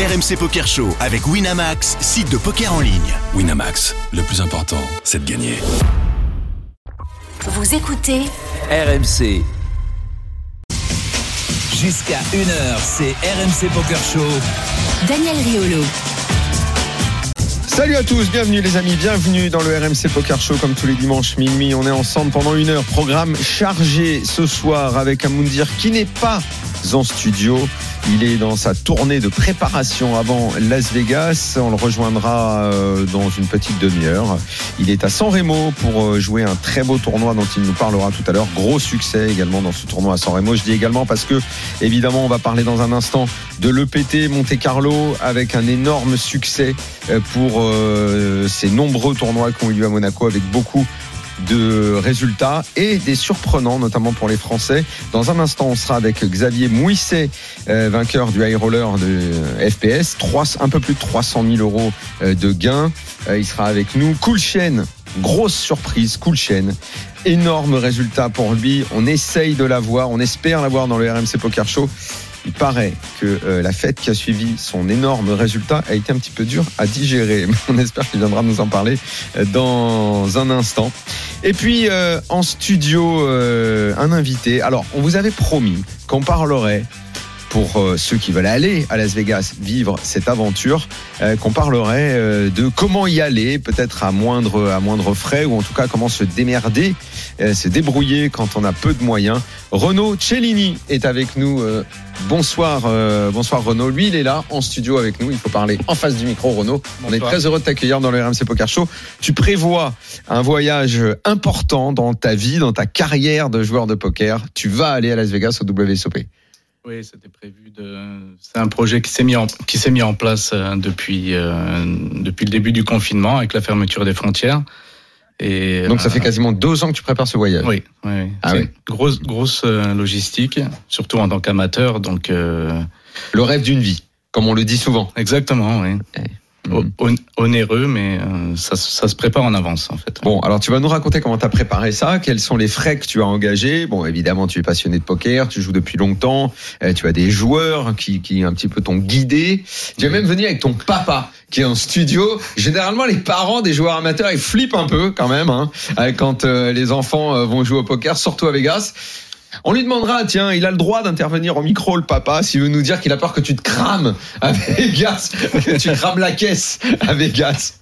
RMC Poker Show avec Winamax, site de poker en ligne. Winamax, le plus important, c'est de gagner. Vous écoutez RMC. Jusqu'à 1h, c'est RMC Poker Show. Daniel Riolo. Salut à tous, bienvenue les amis, bienvenue dans le RMC Poker Show comme tous les dimanches minuit. On est ensemble pendant une heure. Programme chargé ce soir avec un Moundir qui n'est pas en studio. Il est dans sa tournée de préparation avant Las Vegas. On le rejoindra euh, dans une petite demi-heure. Il est à San Remo pour euh, jouer un très beau tournoi dont il nous parlera tout à l'heure. Gros succès également dans ce tournoi à San Remo. Je dis également parce que, évidemment, on va parler dans un instant de l'EPT Monte Carlo avec un énorme succès euh, pour ces nombreux tournois qui ont eu lieu à Monaco avec beaucoup de résultats et des surprenants, notamment pour les Français. Dans un instant, on sera avec Xavier Mouisset, euh, vainqueur du high roller de FPS, 3, un peu plus de 300 000 euros euh, de gains. Euh, il sera avec nous. Cool Chain, grosse surprise, Cool Chain. Énorme résultat pour lui. On essaye de l'avoir, on espère l'avoir dans le RMC Poker Show. Il paraît que euh, la fête qui a suivi son énorme résultat a été un petit peu dure à digérer. On espère qu'il viendra nous en parler euh, dans un instant. Et puis euh, en studio, un invité. Alors, on vous avait promis qu'on parlerait pour ceux qui veulent aller à Las Vegas vivre cette aventure, qu'on parlerait de comment y aller, peut-être à moindre, à moindre frais, ou en tout cas comment se démerder, se débrouiller quand on a peu de moyens. Renaud Cellini est avec nous. Bonsoir, euh, bonsoir Renaud. Lui, il est là en studio avec nous. Il faut parler en face du micro, Renaud. On est très heureux de t'accueillir dans le RMC Poker Show. Tu prévois un voyage important dans ta vie, dans ta carrière de joueur de poker. Tu vas aller à Las Vegas au WSOP. Oui, c'était prévu. De... C'est un projet qui s'est mis en qui s'est mis en place euh, depuis euh, depuis le début du confinement avec la fermeture des frontières. Et, Donc ça fait quasiment deux ans que tu prépares ce voyage. Oui, oui. Ah oui. Grosse, grosse euh, logistique, surtout en tant qu'amateur. Donc euh... le rêve d'une vie, comme on le dit souvent. Exactement, oui. Mm. onéreux, mais euh, ça, ça, se prépare en avance en fait. Bon, alors tu vas nous raconter comment tu as préparé ça, quels sont les frais que tu as engagés. Bon, évidemment, tu es passionné de poker, tu joues depuis longtemps, euh, tu as des joueurs qui, qui un petit peu t'ont guidé. Tu es même venu avec ton papa qui est en studio. Généralement, les parents des joueurs amateurs, ils flippent un peu quand même hein, euh, quand les enfants vont jouer au poker, surtout à Vegas. On lui demandera, tiens, il a le droit d'intervenir au micro, le papa, s'il veut nous dire qu'il a peur que tu te crames à Vegas, que tu crames la caisse à Vegas.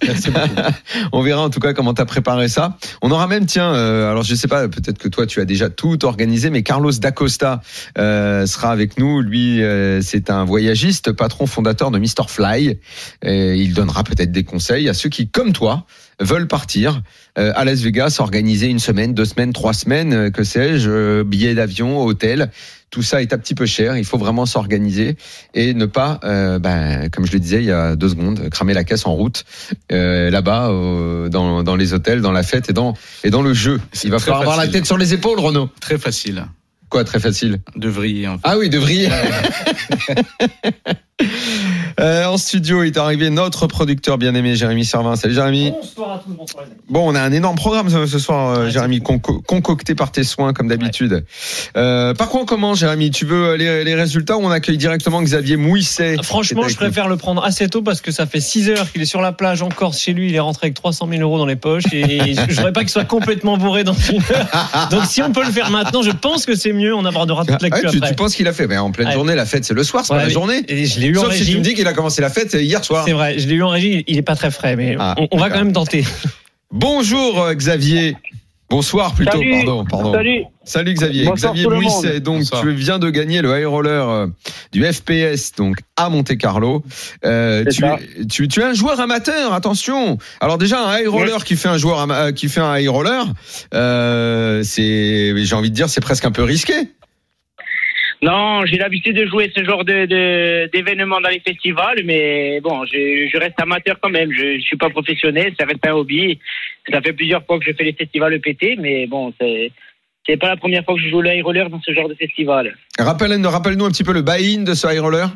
On verra en tout cas comment tu as préparé ça. On aura même, tiens, euh, alors je sais pas, peut-être que toi tu as déjà tout organisé, mais Carlos Dacosta euh, sera avec nous. Lui, euh, c'est un voyagiste, patron fondateur de Mr. Fly. Et il donnera peut-être des conseils à ceux qui, comme toi, veulent partir euh, à Las Vegas, organiser une semaine, deux semaines, trois semaines, euh, que sais-je, euh, billets d'avion, hôtel. Tout ça est un petit peu cher. Il faut vraiment s'organiser et ne pas, ben, comme je le disais il y a deux secondes, cramer la caisse en route là-bas dans, dans, les hôtels, dans la fête et dans et dans le jeu. Il va falloir avoir la tête sur les épaules, Renaud. Très facile. Quoi, très facile? De vriller. En fait. Ah oui, de vriller. Euh, en studio est arrivé notre producteur bien-aimé Jérémy Servin. Salut Jérémy. Bonsoir à tous, bonsoir. Bon, on a un énorme programme ce soir, euh, Jérémy, concocté par tes soins comme d'habitude. Euh, par quoi on commence, Jérémy? Tu veux les, les, résultats ou on accueille directement Xavier Mouisset ah, Franchement, je préfère le prendre assez tôt parce que ça fait 6 heures qu'il est sur la plage en Corse chez lui. Il est rentré avec 300 000 euros dans les poches et je voudrais pas qu'il soit complètement bourré dans une heure. Donc si on peut le faire maintenant, je pense que c'est mieux. On abordera toute la ah, tu, tu, penses qu'il a fait? Mais en pleine journée, la fête c'est le soir, c'est pas la journée. Et je l'ai eu Sauf en si tu me dis qu'il a commencé la fête hier soir. C'est vrai, je l'ai eu en régie, il est pas très frais, mais ah, on, va quand même tenter. Bonjour euh, Xavier. Bonsoir plutôt, Salut. pardon, pardon. Salut. Salut Xavier. Xavier Mouisset, donc tu viens de gagner le high roller euh, du FPS donc à Monte Carlo. Euh, tu, tu, tu, es un joueur amateur, attention. Alors déjà un high roller qui fait un joueur qui fait un high roller, euh, c'est j'ai envie de dire c'est presque un peu risqué. Non, j'ai l'habitude de jouer ce genre de d'événements dans les festivals, mais bon, je, je, reste amateur quand même. Je, je suis pas professionnel, ça reste un hobby. Ça fait plusieurs fois que je fais les festivals EPT, mais bon, c'est c'est pas la première fois que je joue le high roller dans ce genre de festival. Rappelle, rappelle-nous un petit peu le buy-in de ce high roller.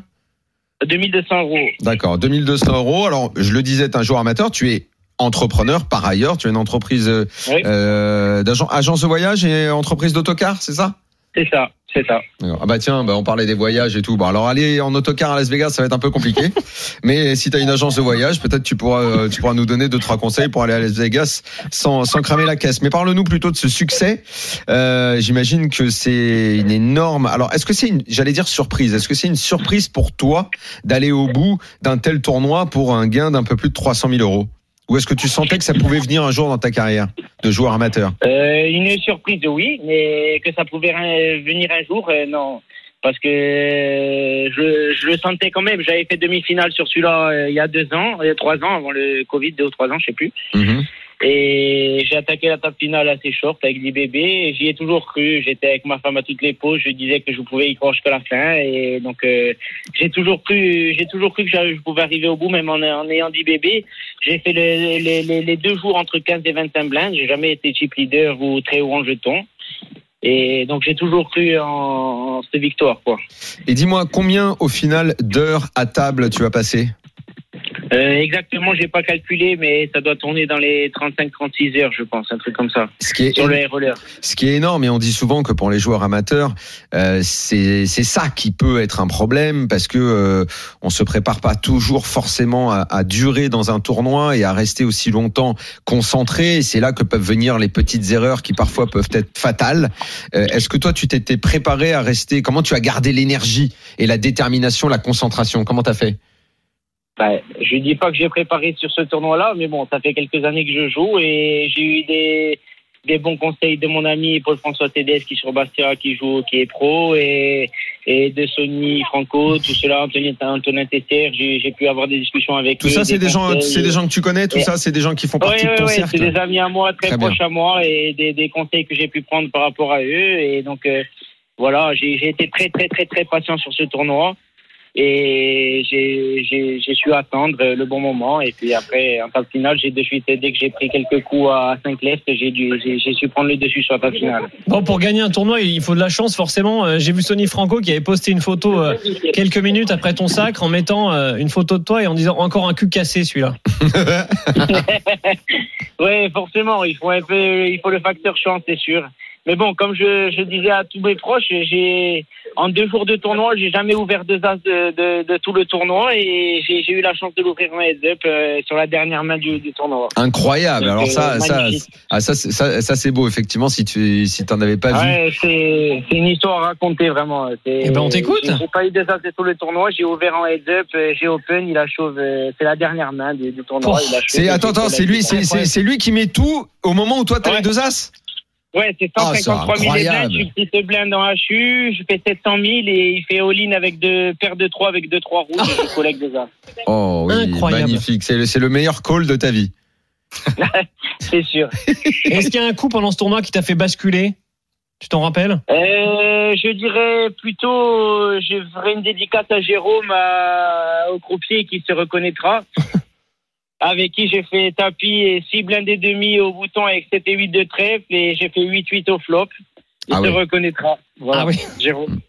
2200 euros. D'accord, 2200 euros. Alors, je le disais, tu es un joueur amateur, tu es entrepreneur par ailleurs, tu es une entreprise euh, d'agence de voyage et entreprise d'autocar, c'est ça? C'est ça, c'est ça. Ah bah tiens, bah on parlait des voyages et tout. Bon alors aller en autocar à Las Vegas, ça va être un peu compliqué. Mais si tu as une agence de voyage, peut-être tu pourras euh, tu pourras nous donner deux trois conseils pour aller à Las Vegas sans sans cramer la caisse. Mais parle-nous plutôt de ce succès. Euh, J'imagine que c'est une énorme. Alors est-ce que c'est une j'allais dire surprise. Est-ce que c'est une surprise pour toi d'aller au bout d'un tel tournoi pour un gain d'un peu plus de 300 000 euros? Ou est-ce que tu sentais que ça pouvait venir un jour dans ta carrière de joueur amateur? Euh, une surprise, oui, mais que ça pouvait venir un jour, euh, non. Parce que euh, je, je le sentais quand même. J'avais fait demi-finale sur celui-là euh, il y a deux ans, il y a trois ans, avant le Covid, deux ou trois ans, je sais plus. Mhm. Et j'ai attaqué la table finale assez short avec bébés. J'y ai toujours cru. J'étais avec ma femme à toutes les pauses. Je disais que je pouvais y croire jusqu'à la fin. Et donc, euh, j'ai toujours cru, j'ai toujours cru que je pouvais arriver au bout, même en, en ayant 10 bébés. J'ai fait le- les, les, les deux jours entre 15 et 25 blindes. J'ai jamais été chip leader ou très haut en jeton. Et donc, j'ai toujours cru en, en cette victoire, quoi. Et dis-moi combien au final d'heures à table tu as passé? Euh, exactement, j'ai pas calculé, mais ça doit tourner dans les 35-36 heures, je pense, un truc comme ça. Ce qui est Sur le roller. Ce qui est énorme, et on dit souvent que pour les joueurs amateurs, euh, c'est ça qui peut être un problème parce que euh, on se prépare pas toujours forcément à, à durer dans un tournoi et à rester aussi longtemps concentré. Et c'est là que peuvent venir les petites erreurs qui parfois peuvent être fatales. Euh, Est-ce que toi, tu t'étais préparé à rester? Comment tu as gardé l'énergie et la détermination, la concentration? Comment t'as fait? Ouais, je dis pas que j'ai préparé sur ce tournoi-là, mais bon, ça fait quelques années que je joue et j'ai eu des, des bons conseils de mon ami Paul-François Tédès qui est sur Bastia, qui joue, qui est pro, et, et de Sony Franco, tout cela, Anthony, Antonin Tesser, j'ai pu avoir des discussions avec Tout eux. ça, c'est des gens, c'est des gens que tu connais. Tout Et- ça, c'est des gens qui font partie de oui, ton oui, c'est cercle. des amis à moi, très, Très bien. proches à moi, et des, des conseils que j'ai pu prendre par rapport à eux. Et donc, euh, voilà, j'ai été très, très, très, très patient sur ce tournoi. Et j'ai- su attendre le bon moment. Et puis après, en table finale, j'ai de suite, dès que j'ai pris quelques coups à 5 left, j'ai dû- j'ai j'ai su prendre le dessus sur la table finale. Bon, pour gagner un tournoi, il faut de la chance, forcément. Euh, J'ai vu Sonny Franco qui avait posté une photo euh, quelques minutes après ton sacre en mettant euh, une photo de toi et en disant encore un cul cassé celui-là. Oui, forcément, il faut un peu, il faut le facteur chance, c'est sûr. Mais bon, comme je, je disais à tous mes proches, j'ai en deux jours de tournoi, j'ai jamais ouvert deux as de, de, de tout le tournoi et j'ai eu la chance de l'ouvrir en heads-up euh, sur la dernière main du, du tournoi. Incroyable. Donc, Alors euh, ça, ça, ah, ça, c'est- ça, ça, c'est beau effectivement. Si tu, si t'en avais pas vu. Ouais, c'est c'est une histoire à raconter vraiment. Eh ben, on t'écoute. J'ai pas eu deux as de tout le tournoi, j'ai ouvert en heads-up, euh, j'ai open, il a chauve, c'est la dernière main du, du tournoi. Oh, C'est attends, attends, c'est lui, c'est, c'est, c'est lui qui met tout au moment où toi t'as Ouais. les deux as. Ouais, c'est Ah, c'est 153 000 incroyable. blindes, je suis petite blinde en HU, je fais 700 000 et il fait all-in avec deux paires de 3 avec deux 3 rouges et je collecte déjà. Oh oui, Incroyable. magnifique. C'est le, c'est le meilleur call de ta vie. C'est sûr. Est-ce qu'il y a un coup pendant ce tournoi qui t'a fait basculer? Tu t'en rappelles? Euh, je dirais plutôt, euh, je ferai une dédicace à Jérôme, à- au croupier qui se reconnaîtra. avec qui j'ai fait tapis et 6 blindés demi au bouton avec 7 et 8 de trèfle et j'ai fait 8-8 au flop. Il Ah se oui. reconnaîtra. Voilà, Ah oui. Jérôme.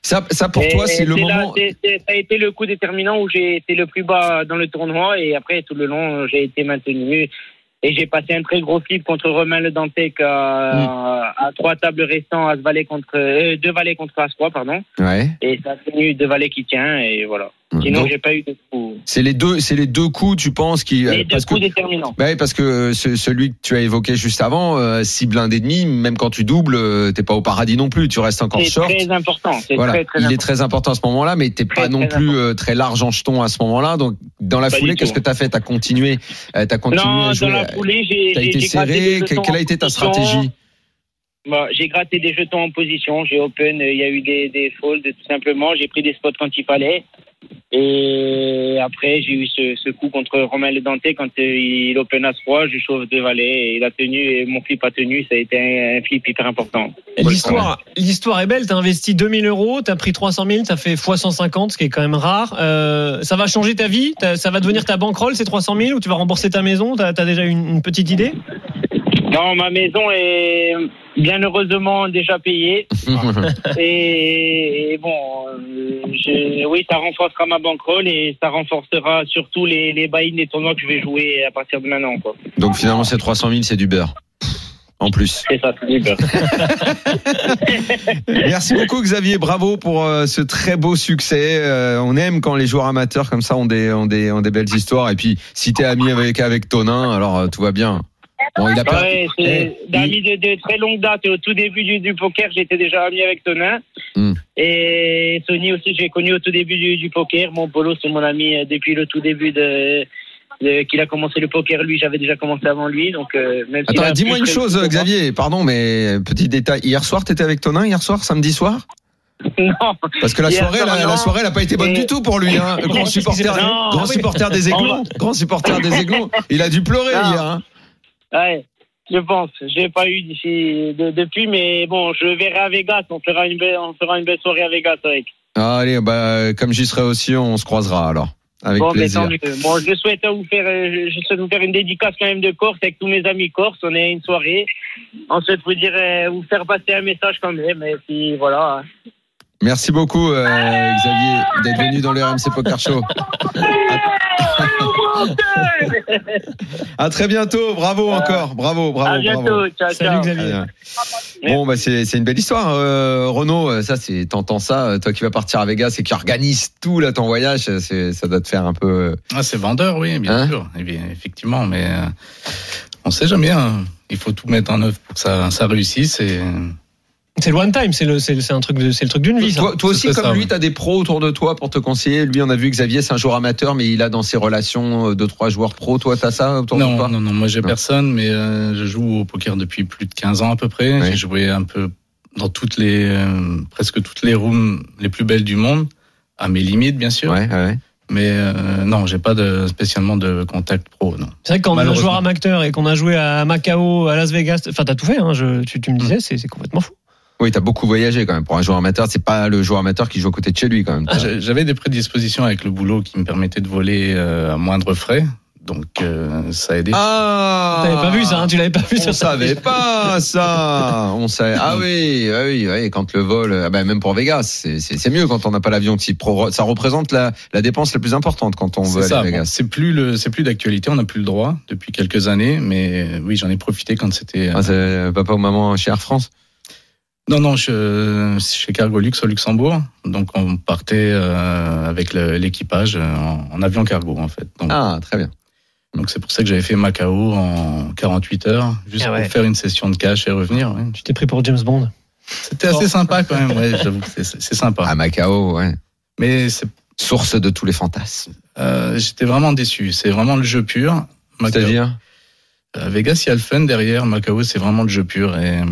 Ça, ça pour Et toi, c'est le là, moment. ça a été le coup déterminant où j'ai été le plus bas dans le tournoi et après tout le long j'ai été maintenu et j'ai passé un très gros flip contre Romain Le Dantec à, à trois tables restants, As valet contre euh, deux valets contre As 3 pardon Ouais. et ça a tenu deux valets qui tient et voilà. Sinon j'ai pas eu de coup. c'est les deux, c'est les deux coups, tu penses, qui. euh, Les deux parce que, coups déterminants. bah oui, parce que euh, ce- celui que tu as évoqué juste avant, euh, six blindés et demi, même quand tu doubles, euh, t'es pas au paradis non plus. Tu restes encore C'est short. très important. C'est Voilà, très très il est très important à ce moment-là, mais t'es pas non plus euh, très large en jeton à ce moment-là. Donc, dans la Pas foulée, qu'est-ce que t'as fait? T'as continué, euh, t'as continué Non, à jouer. dans la foulée, j'ai T'as été serré. Quelle a été ta stratégie? Bah, j'ai gratté des jetons en position, j'ai open, euh, il y a eu des, des folds tout simplement, j'ai pris des spots quand il fallait. Et après, j'ai eu ce, coup contre Romain Le Danté quand euh, il open à 3, je chauffe deux valets et il a tenu et mon flip a tenu, ça a été un, un flip hyper important. L'histoire, l'histoire est belle. T'as investi 2000 euros, t'as pris 300 000, t'as fait x 150, ce qui est quand même rare. Euh, ça va changer ta vie? Ça va devenir ta bankroll ces 300 000 ou tu vas rembourser ta maison? T'as as déjà une, une petite idée? Non, ma maison est bien heureusement déjà payée. Et, et bon, euh, je- oui, ça renforcera ma bankroll et ça renforcera surtout les, les buy-in des tournois que je vais jouer à partir de maintenant. Quoi. Donc finalement, ces 300 000, c'est du beurre. en plus. C'est ça. Merci beaucoup Xavier, bravo pour euh, ce très beau succès. Euh, on aime quand les joueurs amateurs comme ça ont des, ont des, ont des belles histoires. Et puis si t'es ami avec, avec Tonin, alors euh, tout va bien. Bon, il a perdu. Ouais, Eh, c'est d'amis de, de très longue date. Et au tout début du, du poker, j'étais déjà ami avec Tonin. Hmm. Et Sony aussi, j'ai connu au tout début du, du poker. Mon Polo, c'est mon ami euh, depuis le tout début de, de- qu'il a commencé le poker. Lui, j'avais déjà commencé avant lui. Donc, euh, même Attends, dis-moi une chose. Xavier, pardon, mais petit détail. Hier soir, t'étais avec Tonin, hier soir, samedi soir? Non. Parce que la soirée, soir, la, soirée, elle a pas été bonne Et- du tout pour lui. Hein. Grand supporter, grand supporter des aiglons, grand supporter des aiglons. Il a dû pleurer Non. hier. Hein. Ouais, je pense. J'ai pas eu d'ici de- depuis, mais bon, je verrai à Vegas. On fera une belle, on fera une belle soirée à Vegas avec. Ah, allez, bah, comme j'y serai aussi, on se croisera alors. Avec bon, mais plaisir. tant mieux. Bon, je souhaite vous faire, euh, je souhaite vous faire une dédicace quand même de Corse avec tous mes amis corse. On est une soirée. On souhaite vous dire, vous faire passer un message quand même. Et puis voilà. Merci beaucoup, euh, Xavier, d'être venu dans le RMC Poker Show. À très bientôt. Bravo encore. Bravo, bravo, à bientôt. bravo. Ciao, Salut ciao. Xavier. Bon, bah, c'est, c'est une belle histoire. Euh, Renaud, euh, ça, c'est, t'entends ça, euh, toi qui vas partir à Vegas et qui organise tout, là, ton voyage, c'est, ça doit te faire un peu, Ah, c'est vendeur, oui, bien Hein sûr, Eh bien, effectivement, mais euh, on sait jamais. hein. Il faut tout mettre en œuvre pour que ça, ça réussisse. Et C'est le one time, c'est le, c'est c'est un truc, de- c'est le truc d'une vie. ça. Toi, toi aussi, comme ça, lui, oui. tu as des pros autour de toi pour te conseiller? Lui, on a vu Xavier, c'est un joueur amateur, mais il a dans ses relations euh, deux, trois joueurs pros. Toi, tu as ça autour de non, toi? non, non, moi j'ai personne, mais euh, je joue au poker depuis plus de 15 ans à peu près. Oui. J'ai joué un peu dans toutes les, euh, presque toutes les rooms les plus belles du monde, à mes limites bien sûr. Ouais, ouais. Mais euh, non, j'ai pas de spécialement de contact pro, non. C'est vrai que quand on est joueur amateur et qu'on a joué à Macao, à Las Vegas, enfin t'as tout fait, hein, je, tu, tu me disais, c'est c'est complètement fou. Oui, tu as beaucoup voyagé quand même. Pour un joueur amateur, c'est pas le joueur amateur qui joue à côté de chez lui quand même. J'ai- J'avais des prédispositions avec le boulot qui me permettaient de voler euh, à moindre frais, donc euh, ça a aidé. Ah T'avais pas vu ça, hein, tu l'avais pas vu On sur ta savait pas ça. On savait. Ah oui, ah oui, oui. Quand le vol, ah ben même pour Vegas, c'est- mieux quand on n'a pas l'avion. qui pro- Ça représente la, la dépense la plus importante quand on veut aller ça. à bon, Vegas. c'est plus le, c'est plus d'actualité. On n'a plus le droit depuis quelques années, mais euh, oui, j'en ai profité quand c'était. euh, Ah, c'est papa ou maman chez Air France? Non, non, je, chez Cargolux au Luxembourg. Donc on partait euh, avec l'équipage euh, en, en avion cargo en fait. Donc Ah, très bien. donc c'est pour ça que j'avais fait Macao en 48 heures, juste Ah ouais. pour faire une session de cash et revenir. ouais. Tu t'es pris pour James Bond? C'était assez sympa quand même. Ouais, j'avoue que c'est- sympa. À Macao, ouais. Mais c'est, Source de tous les fantasmes. euh, j'étais vraiment déçu. C'est vraiment le jeu pur. C'est-à-dire? Euh, Vegas, il y a le fun derrière. Macao, c'est vraiment le jeu pur. Et euh,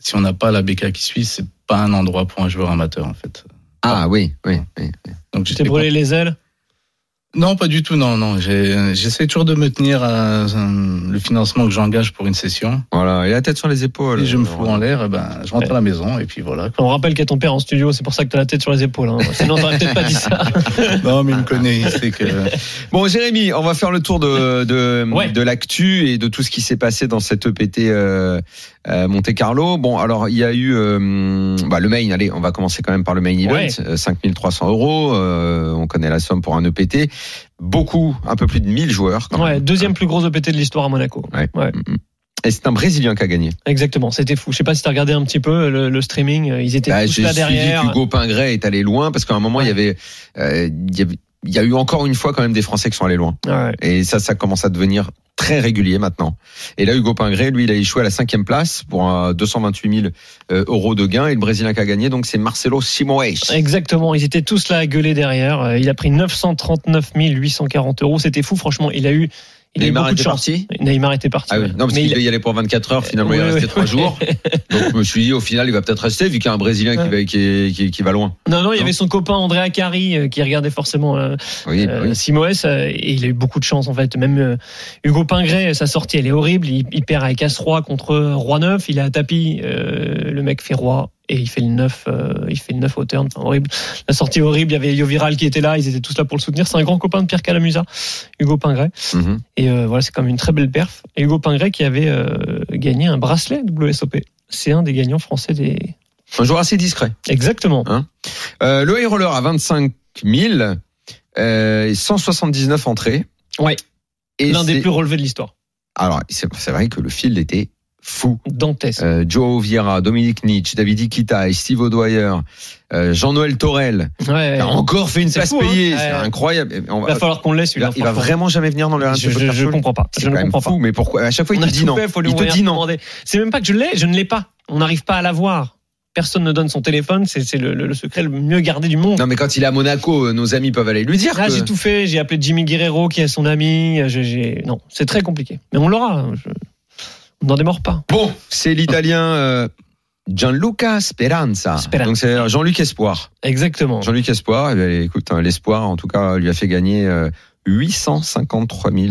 si on n'a pas la BK qui suit, c'est pas un endroit pour un joueur amateur en fait. Ah oui, oui, oui. Donc Tu t'es j'étais brûlé les ailes? Non, pas du tout, non, non. J'ai- J'essaie toujours de me tenir à euh, le financement que j'engage pour une session. Voilà, et la tête sur les épaules. Si je me fous en l'air, eh ben, je rentre à la maison et puis voilà. On rappelle qu'il y a ton père en studio, c'est pour ça que t'as la tête sur les épaules. Hein. Sinon t'aurais peut-être pas dit ça. non, mais il me connaît, il sait que. Bon, Jérémy, on va faire le tour de de, Ouais. de l'actu et de tout ce qui s'est passé dans cette EPT euh, euh, Monte Carlo. Bon, alors il y a eu euh, bah, le main. Allez, on va commencer quand même par le main event. Ouais. Euh, 5300 euros. euh, on connaît la somme pour un EPT. Beaucoup, un peu plus de 1000 joueurs. Quand Ouais, même. deuxième plus gros EPT de l'histoire à Monaco. Ouais. Ouais. Mm, mm. Et c'est un Brésilien qui a gagné. Exactement, c'était fou. Je sais pas si t'as regardé un petit peu le, le streaming, ils étaient Bah, tous J'ai là suivi derrière. qu'Hugo Pingret est allé loin parce qu'à un moment il y avait, euh, il y avait- il y a eu encore une fois quand même des Français qui sont allés loin. Ouais. Et ça, ça commence à devenir très régulier maintenant. Et là, Hugo Pingret, lui, il a échoué à la cinquième place pour un 228 000 euh, euros de gain. Et le Brésilien qui a gagné, donc c'est Marcelo Simoes. Exactement, ils étaient tous là à gueuler derrière. Euh, Il a pris 939 840 euros. C'était fou, franchement. Il a eu, il a eu Neymar beaucoup de chance. parti Neymar était parti. Ah oui, non, parce qu'il il- devait y aller pour 24 heures. Finalement, il est resté ouais. trois jours. Donc, je me suis dit, au final, il va peut-être rester, vu qu'il y a un Brésilien qui, va, qui, est- qui, qui va loin. Non, non, il y avait son copain André Acari euh, qui regardait forcément euh, Oui, euh. Simoes euh, et il a eu beaucoup de chance en fait. Même euh, Hugo Pingret, sa sortie elle est horrible. Il, il perd avec As-Roi contre Roi 9. Il est à tapis. le mec fait Roi et il fait le 9. euh, il fait le 9 au turn. Enfin, horrible. La sortie horrible. Il y avait Yo Viral qui était là. Ils étaient tous là pour le soutenir. C'est un grand copain de Pierre Calamusa, Hugo Pingret. Mhm. Et euh, voilà, c'est comme une très belle perf. Et Hugo Pingret qui avait euh, gagné un bracelet WSOP. C'est un des gagnants français des. Un joueur assez discret. Exactement. Le high roller à 25 000, euh, et 179 entrées. Ouais. Et L'un des plus relevés de l'histoire. Alors, c'est vrai que le field était fou. Dantesque. Euh, Joe Vieira, Dominique Nietzsche, David Iquita, Steve O'Dwyer, euh, Jean-Noël Torel. Ouais. Il a encore fait une place fou, hein. payée. Ouais. C'est incroyable. Il va falloir qu'on le laisse. il va, il va vraiment jamais venir dans le Je, je, je comprends pas. Je ne comprends fou, pas. mais pourquoi À chaque fois, il te dit non. fait, Il te dit non. C'est même pas que je l'ai, je ne l'ai pas. On n'arrive pas à l'avoir. Personne ne donne son téléphone. C'est c'est le, le- le secret le mieux gardé du monde. Non, mais quand il est à Monaco, euh, nos amis peuvent aller lui dire. Que- j'ai tout fait. J'ai appelé Jimmy Guerrero, qui est son ami. J'ai- j'ai- Non, c'est très compliqué. Mais on l'aura. Je- On n'en démord pas. Bon, c'est l'italien euh, Gianluca Speranza. Speranza. Donc c'est Jean-Luc Espoir. Exactement. Jean-Luc Espoir, eh bien, écoute, hein, l'espoir, en tout cas, lui a fait gagner euh, 853 000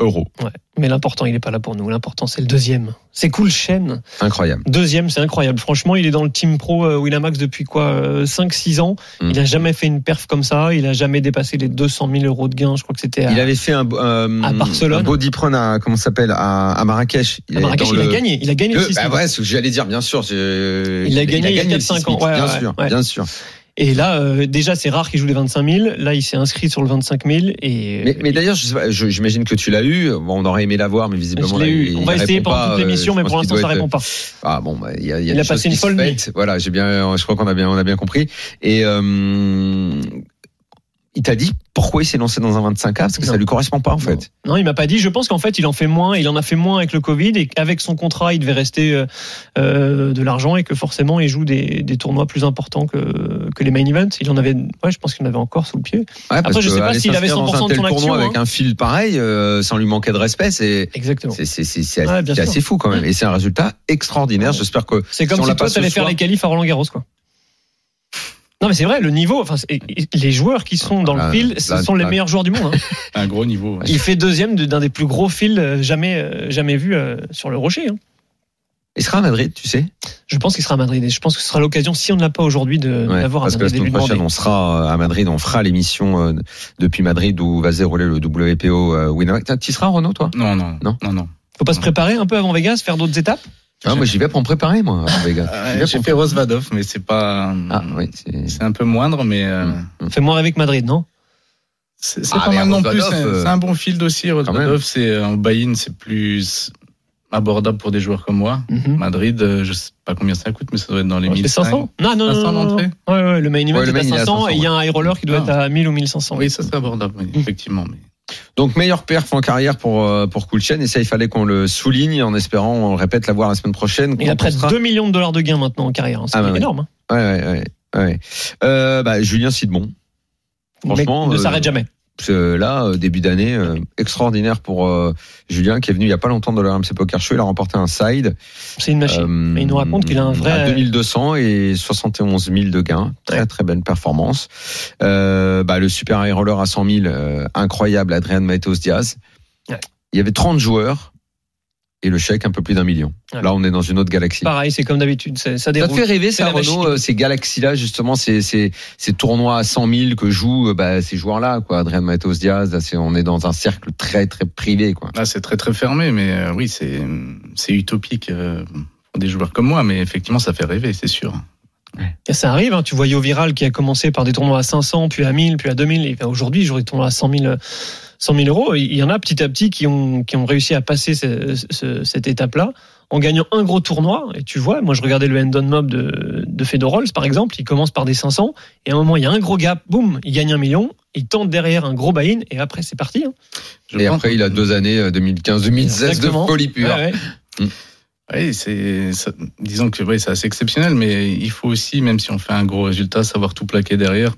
euros. Ouais. Mais l'important, il est pas là pour nous. L'important, c'est le deuxième. C'est cool, chaîne. Incroyable. Deuxième, c'est incroyable. Franchement, il est dans le team pro euh, Winamax depuis quoi 5-6 ans. Mm. Il a jamais fait une perf comme ça. Il a jamais dépassé les 200 000 euros de gains. Je crois que c'était à, Il avait fait un, euh, À Barcelone. un body prone à, comment ça s'appelle, à, à Marrakech. à Marrakech. Il a gagné. Il a gagné le, Le- bah ouais, ce que j'allais dire, bien sûr. Il a gagné il y a le 4-5 Sismic, ans. Ouais, bien ouais, sûr, bien sûr. Et là, euh, déjà, c'est rare qu'il joue les 25 000. Là, il s'est inscrit sur le 25 000. Et Mais, mais d'ailleurs, j'imagine que tu l'as eu. Bon, on aurait aimé l'avoir, mais visiblement, là, eu. il- On il va essayer pendant pas, toute l'émission, euh, mais je pour l'instant, ça être- répond pas. Ah bon, bah, il y a, y a Il a passé une folle nuit. Voilà, j'ai bien, je crois qu'on a bien, on a bien compris. Et euh, il t'a dit pourquoi il s'est lancé dans un 25K parce que Non. ça lui correspond pas en fait. Non, il m'a pas dit. Je pense qu'en fait, il en fait moins. Il en a fait moins avec le Covid et qu'avec son contrat, il devait rester euh, euh, de l'argent et que forcément, il joue des, des tournois plus importants que, que les main events. Il en avait, ouais, je pense qu'il en avait encore sous le pied. Ouais, Après, je sais pas s'il avait s'inscrire dans 100% un de son action, tournoi avec hein. un fil pareil, euh, sans lui manquer de respect, c'est Exactement. c'est Ouais, assez fou quand même. Et c'est un résultat extraordinaire. J'espère que C'est comme si on si, toi, pas ce t'allais faire soir- les qualifs à Roland Garros, quoi. Non, mais c'est vrai, le niveau, enfin, les joueurs qui sont dans Là, le fil, ce là, sont les là. meilleurs joueurs du monde. hein. Un gros niveau. ouais. Il fait deuxième de- d'un des plus gros fils euh, jamais, euh, jamais vu euh, sur le rocher. hein. il sera à Madrid, tu sais? Je pense qu'il sera à Madrid et je pense que ce sera l'occasion, si on ne l'a pas aujourd'hui, de Ouais, l'avoir à parce que la semaine prochaine, on sera à Madrid, on fera l'émission depuis Madrid où va se dérouler le WPO Winamax. Tiens, Tu seras, Renaud, toi? Non, non, Non? non, non. Faut pas se préparer un peu avant Vegas, faire d'autres étapes? Ah, Moi, j'y vais pour me préparer, moi, les gars. J'y vais Euh, J'ai pour- fait Rosvadov, mais c'est pas. Ah, oui, c'est. Un peu moindre, mais euh, Mm. Fais moins que Madrid, non? c'est Ah, pas mal non plus. Euh, c'est un bon field aussi. Rosvadov, c'est euh, en buy-in, c'est plus abordable pour des joueurs comme moi. Mhm. Madrid, euh, je sais pas combien ça coûte, mais ça doit être dans les Ouais, c'est 1500. 500 Non, non, 500 non, non, non. d'entrée? Ouais, ouais, le main event Ouais, est main, à il est à 500 500, et il y a un high roller qui doit Ah. être à 1000 ou 1500. Oui, ça c'est abordable, oui, effectivement. Mais... Donc meilleur perf en carrière pour euh, pour Kulchen et ça il fallait qu'on le souligne en espérant on le répète la voir la semaine prochaine. Il a près de sera- 2 millions de dollars de gains maintenant en carrière. hein. C'est Ah, bah oui. énorme. hein. Ouais ouais ouais. ouais. Euh, bah, Julien Sidbon. Franchement, Mais ne euh, s'arrête jamais. Là euh, début d'année euh, extraordinaire pour euh, Julien qui est venu il y a pas longtemps de RMC Poker Show il a remporté un side. C'est une machine. Euh, il nous raconte qu'il a un vrai- à 2200 et 71 000 de gains. Très Ouais. très belle performance. Euh, bah, le super high roller à 100 000 euh, incroyable Adrian Matos Diaz. Ouais. Il y avait 30 joueurs et le chèque un peu plus d'un million. Ouais. Là on est dans une autre galaxie. Pareil, c'est comme d'habitude. Ça Ça te fait rêver C'est ça. Renaud euh, ces galaxies là justement ces, ces, ces tournois à 100 000 que jouent euh, bah, ces joueurs là quoi Adrian Matos Diaz là, on est dans un cercle très très privé quoi. Là, c'est très très fermé, mais euh, oui, c'est c'est utopique euh, pour des joueurs comme moi, mais effectivement, ça fait rêver, c'est sûr. Ça arrive, hein. tu vois Yo Viral qui a commencé par des tournois à 500, puis à 1000, puis à 2000, et aujourd'hui, il joue des tournois à 100 000, 100 000 euros. Il y en a petit à petit qui ont, qui ont réussi à passer ce- ce- cette étape-là en gagnant un gros tournoi. Et tu vois, moi je regardais le Endon Mob de, de Fedor Rolls, par exemple, il commence par des 500, et à un moment, il y a un gros gap, boum, il gagne un million, il tente derrière un gros buy-in, et après, c'est parti. hein. Je Et après il a deux années euh, 2015-2016 de Exactement. folie pure. Ouais, ouais. Oui, c'est, disons que oui, c'est assez exceptionnel, mais il faut aussi, même si on fait un gros résultat, savoir tout plaquer derrière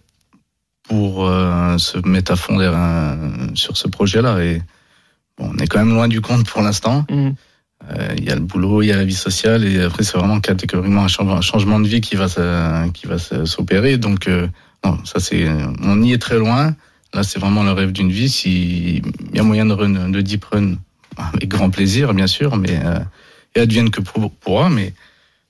pour euh, se mettre à fond derrière, euh, sur ce projet-là. Et bon, on est quand même loin du compte pour l'instant. Mhm. Euh, Il y a le boulot, il y a la vie sociale, et après c'est vraiment catégoriquement un changement, un changement de vie qui va se- qui va s'opérer. Donc euh, non, ça c'est, on y est très loin. Là, c'est vraiment le rêve d'une vie. S'il y a moyen de run, de deep run, avec grand plaisir, bien sûr, mais euh, et advienne que pour- pourra, mais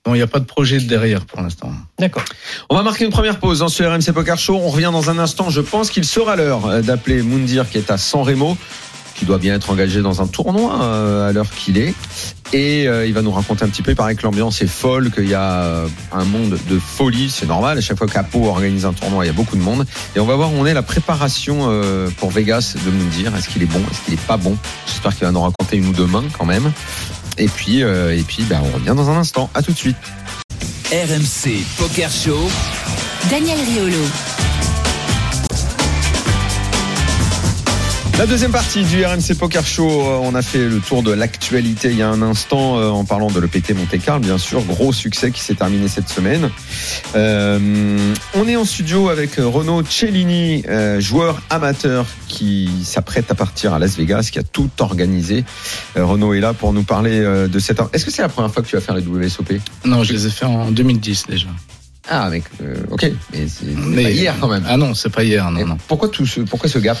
non, il n'y a pas de projet derrière pour l'instant. D'accord. On va marquer une première pause dans ce RMC Poker Show. On revient dans un instant. Je pense qu'il sera l'heure euh, d'appeler Moundir qui est à San Remo, qui doit bien être engagé dans un tournoi euh, à l'heure qu'il est. Et euh, il va nous raconter un petit peu. Il paraît que l'ambiance est folle, qu'il y a euh, un monde de folie. C'est normal. À chaque fois qu'Apo organise un tournoi, il y a beaucoup de monde. Et on va voir où on est la préparation euh, pour Vegas de Moundir. Est-ce qu'il est bon? Est-ce qu'il est pas bon? J'espère qu'il va nous raconter une ou deux mains quand même. Et puis, euh, et puis, ben, on revient dans un instant. À tout de suite. RMC Poker Show. Daniel Riolo. La deuxième partie du RMC Poker Show, euh, on a fait le tour de l'actualité il y a un instant euh, en parlant de l'EPT Monte Carlo, bien sûr, gros succès qui s'est terminé cette semaine. Euh, on est en studio avec Renaud Cellini, euh, joueur amateur qui s'apprête à partir à Las Vegas, qui a tout organisé. Euh, Renaud est là pour nous parler de cette. Est-ce que c'est la première fois que tu vas faire les WSOP Non, je les ai fait en 2010 déjà. Ah, mec, euh, ok, mais c'est pas hier quand même. Ah non, c'est pas hier, non, Et non. Pourquoi tout ce, pourquoi ce gap?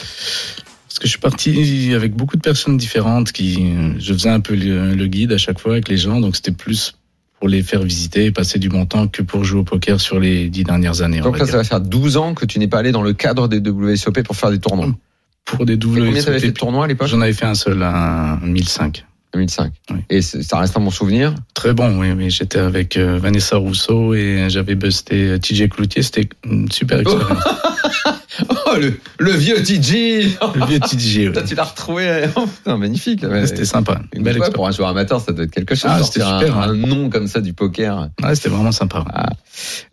Que je suis parti avec beaucoup de personnes différentes qui, je faisais un peu le, le guide à chaque fois avec les gens, donc c'était plus pour les faire visiter et passer du bon temps que pour jouer au poker sur les dix dernières années. on Donc va là, dire. ça va faire 12 ans que tu n'es pas allé dans le cadre des WSOP pour faire des tournois. Pour des doubles combien t'avais fait de tournois à l'époque J'en avais fait un seul à 1005. 2005. Oui. Et ça reste un bon souvenir. Très bon, oui, mais j'étais avec euh, Vanessa Rousseau et j'avais busté euh, TJ Cloutier, c'était une super expérience. Oh, le, le vieux TJ le vieux TJ, Toi, ouais. tu l'as retrouvé. Oh, putain, magnifique. Ouais. c'était sympa. Une belle pour un joueur amateur, ça doit être quelque chose. Ah, c'était un, super, un hein. nom comme ça du poker. Ouais, c'était vraiment sympa.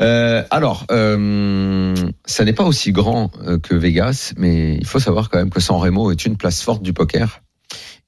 Euh, alors, euh, ça n'est pas aussi grand euh, que Vegas, mais il faut savoir quand même que San Remo est une place forte du poker.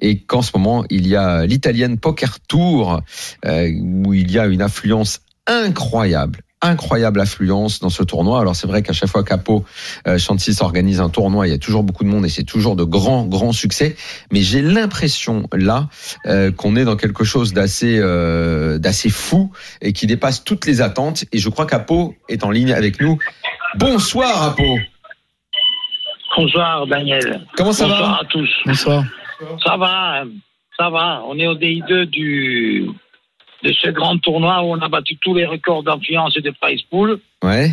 Et qu'en ce moment, il y a l'Italienne Poker Tour, euh, où il y a une affluence incroyable. Incroyable affluence dans ce tournoi. Alors c'est vrai qu'à chaque fois qu'Apo euh, Chantis organise un tournoi, il y a toujours beaucoup de monde et c'est toujours de grands grands succès. Mais j'ai l'impression là euh, qu'on est dans quelque chose d'assez euh, d'assez fou et qui dépasse toutes les attentes. Et je crois qu'Apo est en ligne avec nous. Bonsoir Apo. Bonsoir Daniel. Comment ça Bonsoir va à tous. Bonsoir. Ça va, ça va. On est au DI2 du de ce grand tournoi où on a battu tous les records d'influence et de prize pool. Ouais.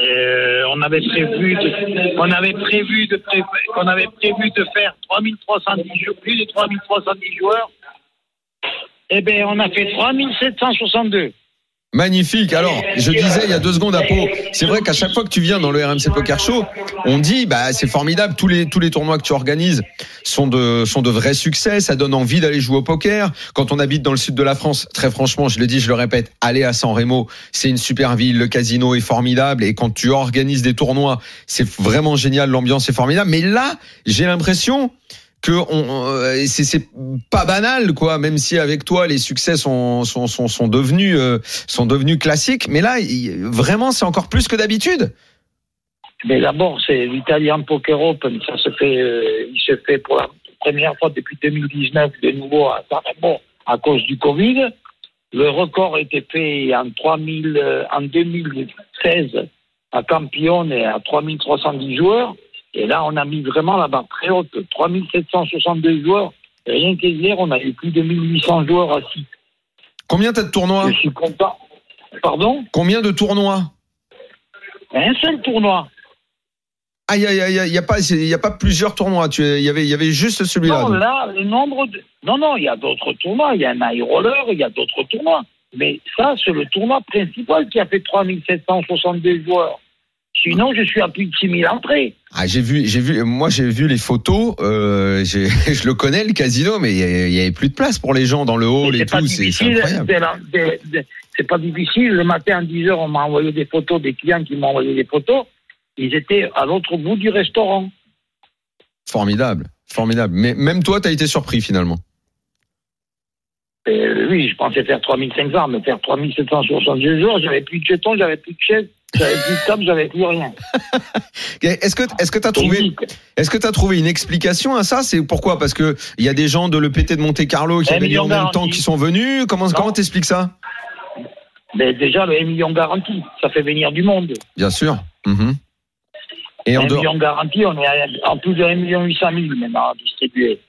Euh, on avait prévu de, on avait prévu de pré- on avait prévu de faire 3310 jou- plus de 3310 joueurs. Eh ben on a fait 3762. Magnifique. Alors, je disais il y a deux secondes à Pau, c'est vrai qu'à chaque fois que tu viens dans le RMC Poker Show, on dit bah c'est formidable, tous les tous les tournois que tu organises sont de sont de vrais succès, ça donne envie d'aller jouer au poker. Quand on habite dans le sud de la France, très franchement, je le dis, je le répète, aller à San Remo, c'est une super ville, le casino est formidable et quand tu organises des tournois, c'est vraiment génial, l'ambiance est formidable. Mais là, j'ai l'impression que on, euh, c'est pas banal quoi même si avec toi les succès sont sont sont, sont devenus euh, sont devenus classiques mais là vraiment c'est encore plus que d'habitude Mais d'abord, c'est l'Italian Poker Open. Ça se fait, euh, il se fait pour la première fois depuis 2019 de nouveau à Sanremo à cause du Covid. Le record été fait en 3000, euh, en 2016 à Campione et à 3310 joueurs. Et là, on a mis vraiment la barre très haute, 3762 joueurs. Rien qu'hier, on a eu plus de 1800 joueurs assis. combien t'as de tournois Je suis content. Pardon? Combien de tournois? Un seul tournoi. ah il y a, il y a- pas y a pas plusieurs tournois tu il y avait il y avait juste celui-là Non, donc. là, le nombre de. Non, non, il y a d'autres tournois. Il y a un high roller, il y a d'autres tournois. Mais ça, c'est le tournoi principal qui a fait 3762 joueurs. Sinon, je suis à plus de 6000 entrées. ah j'ai vu j'ai vu moi j'ai vu les photos euh, je le connais le casino mais il y avait- plus de place pour les gens dans le hall et tout c'est pas difficile. Le matin à 10 heures, on m'a envoyé des photos, des clients qui m'ont envoyé des photos. Ils étaient à l'autre bout du restaurant. formidable formidable mais même toi t'as été surpris finalement Euh, oui, je pensais faire 3500, mais faire 3762 jours, j'avais plus de jetons, j'avais plus de chaises, j'avais plus de j'avais plus rien. est-ce que est-ce que t'as trouvé Est-ce que tu as trouvé une explication à ça? C'est pourquoi? Parce que il y a des gens de l'EPT de Monte Carlo qui Un avaient million en même temps qui sont venus. Comment Non. comment t'expliques ça? Mais déjà, le 1 million garanti, ça fait venir du monde. Bien sûr. Mhm. Et en 1 dehors. million garanti, on est à- en plus de 1 million 800 000 maintenant distribués.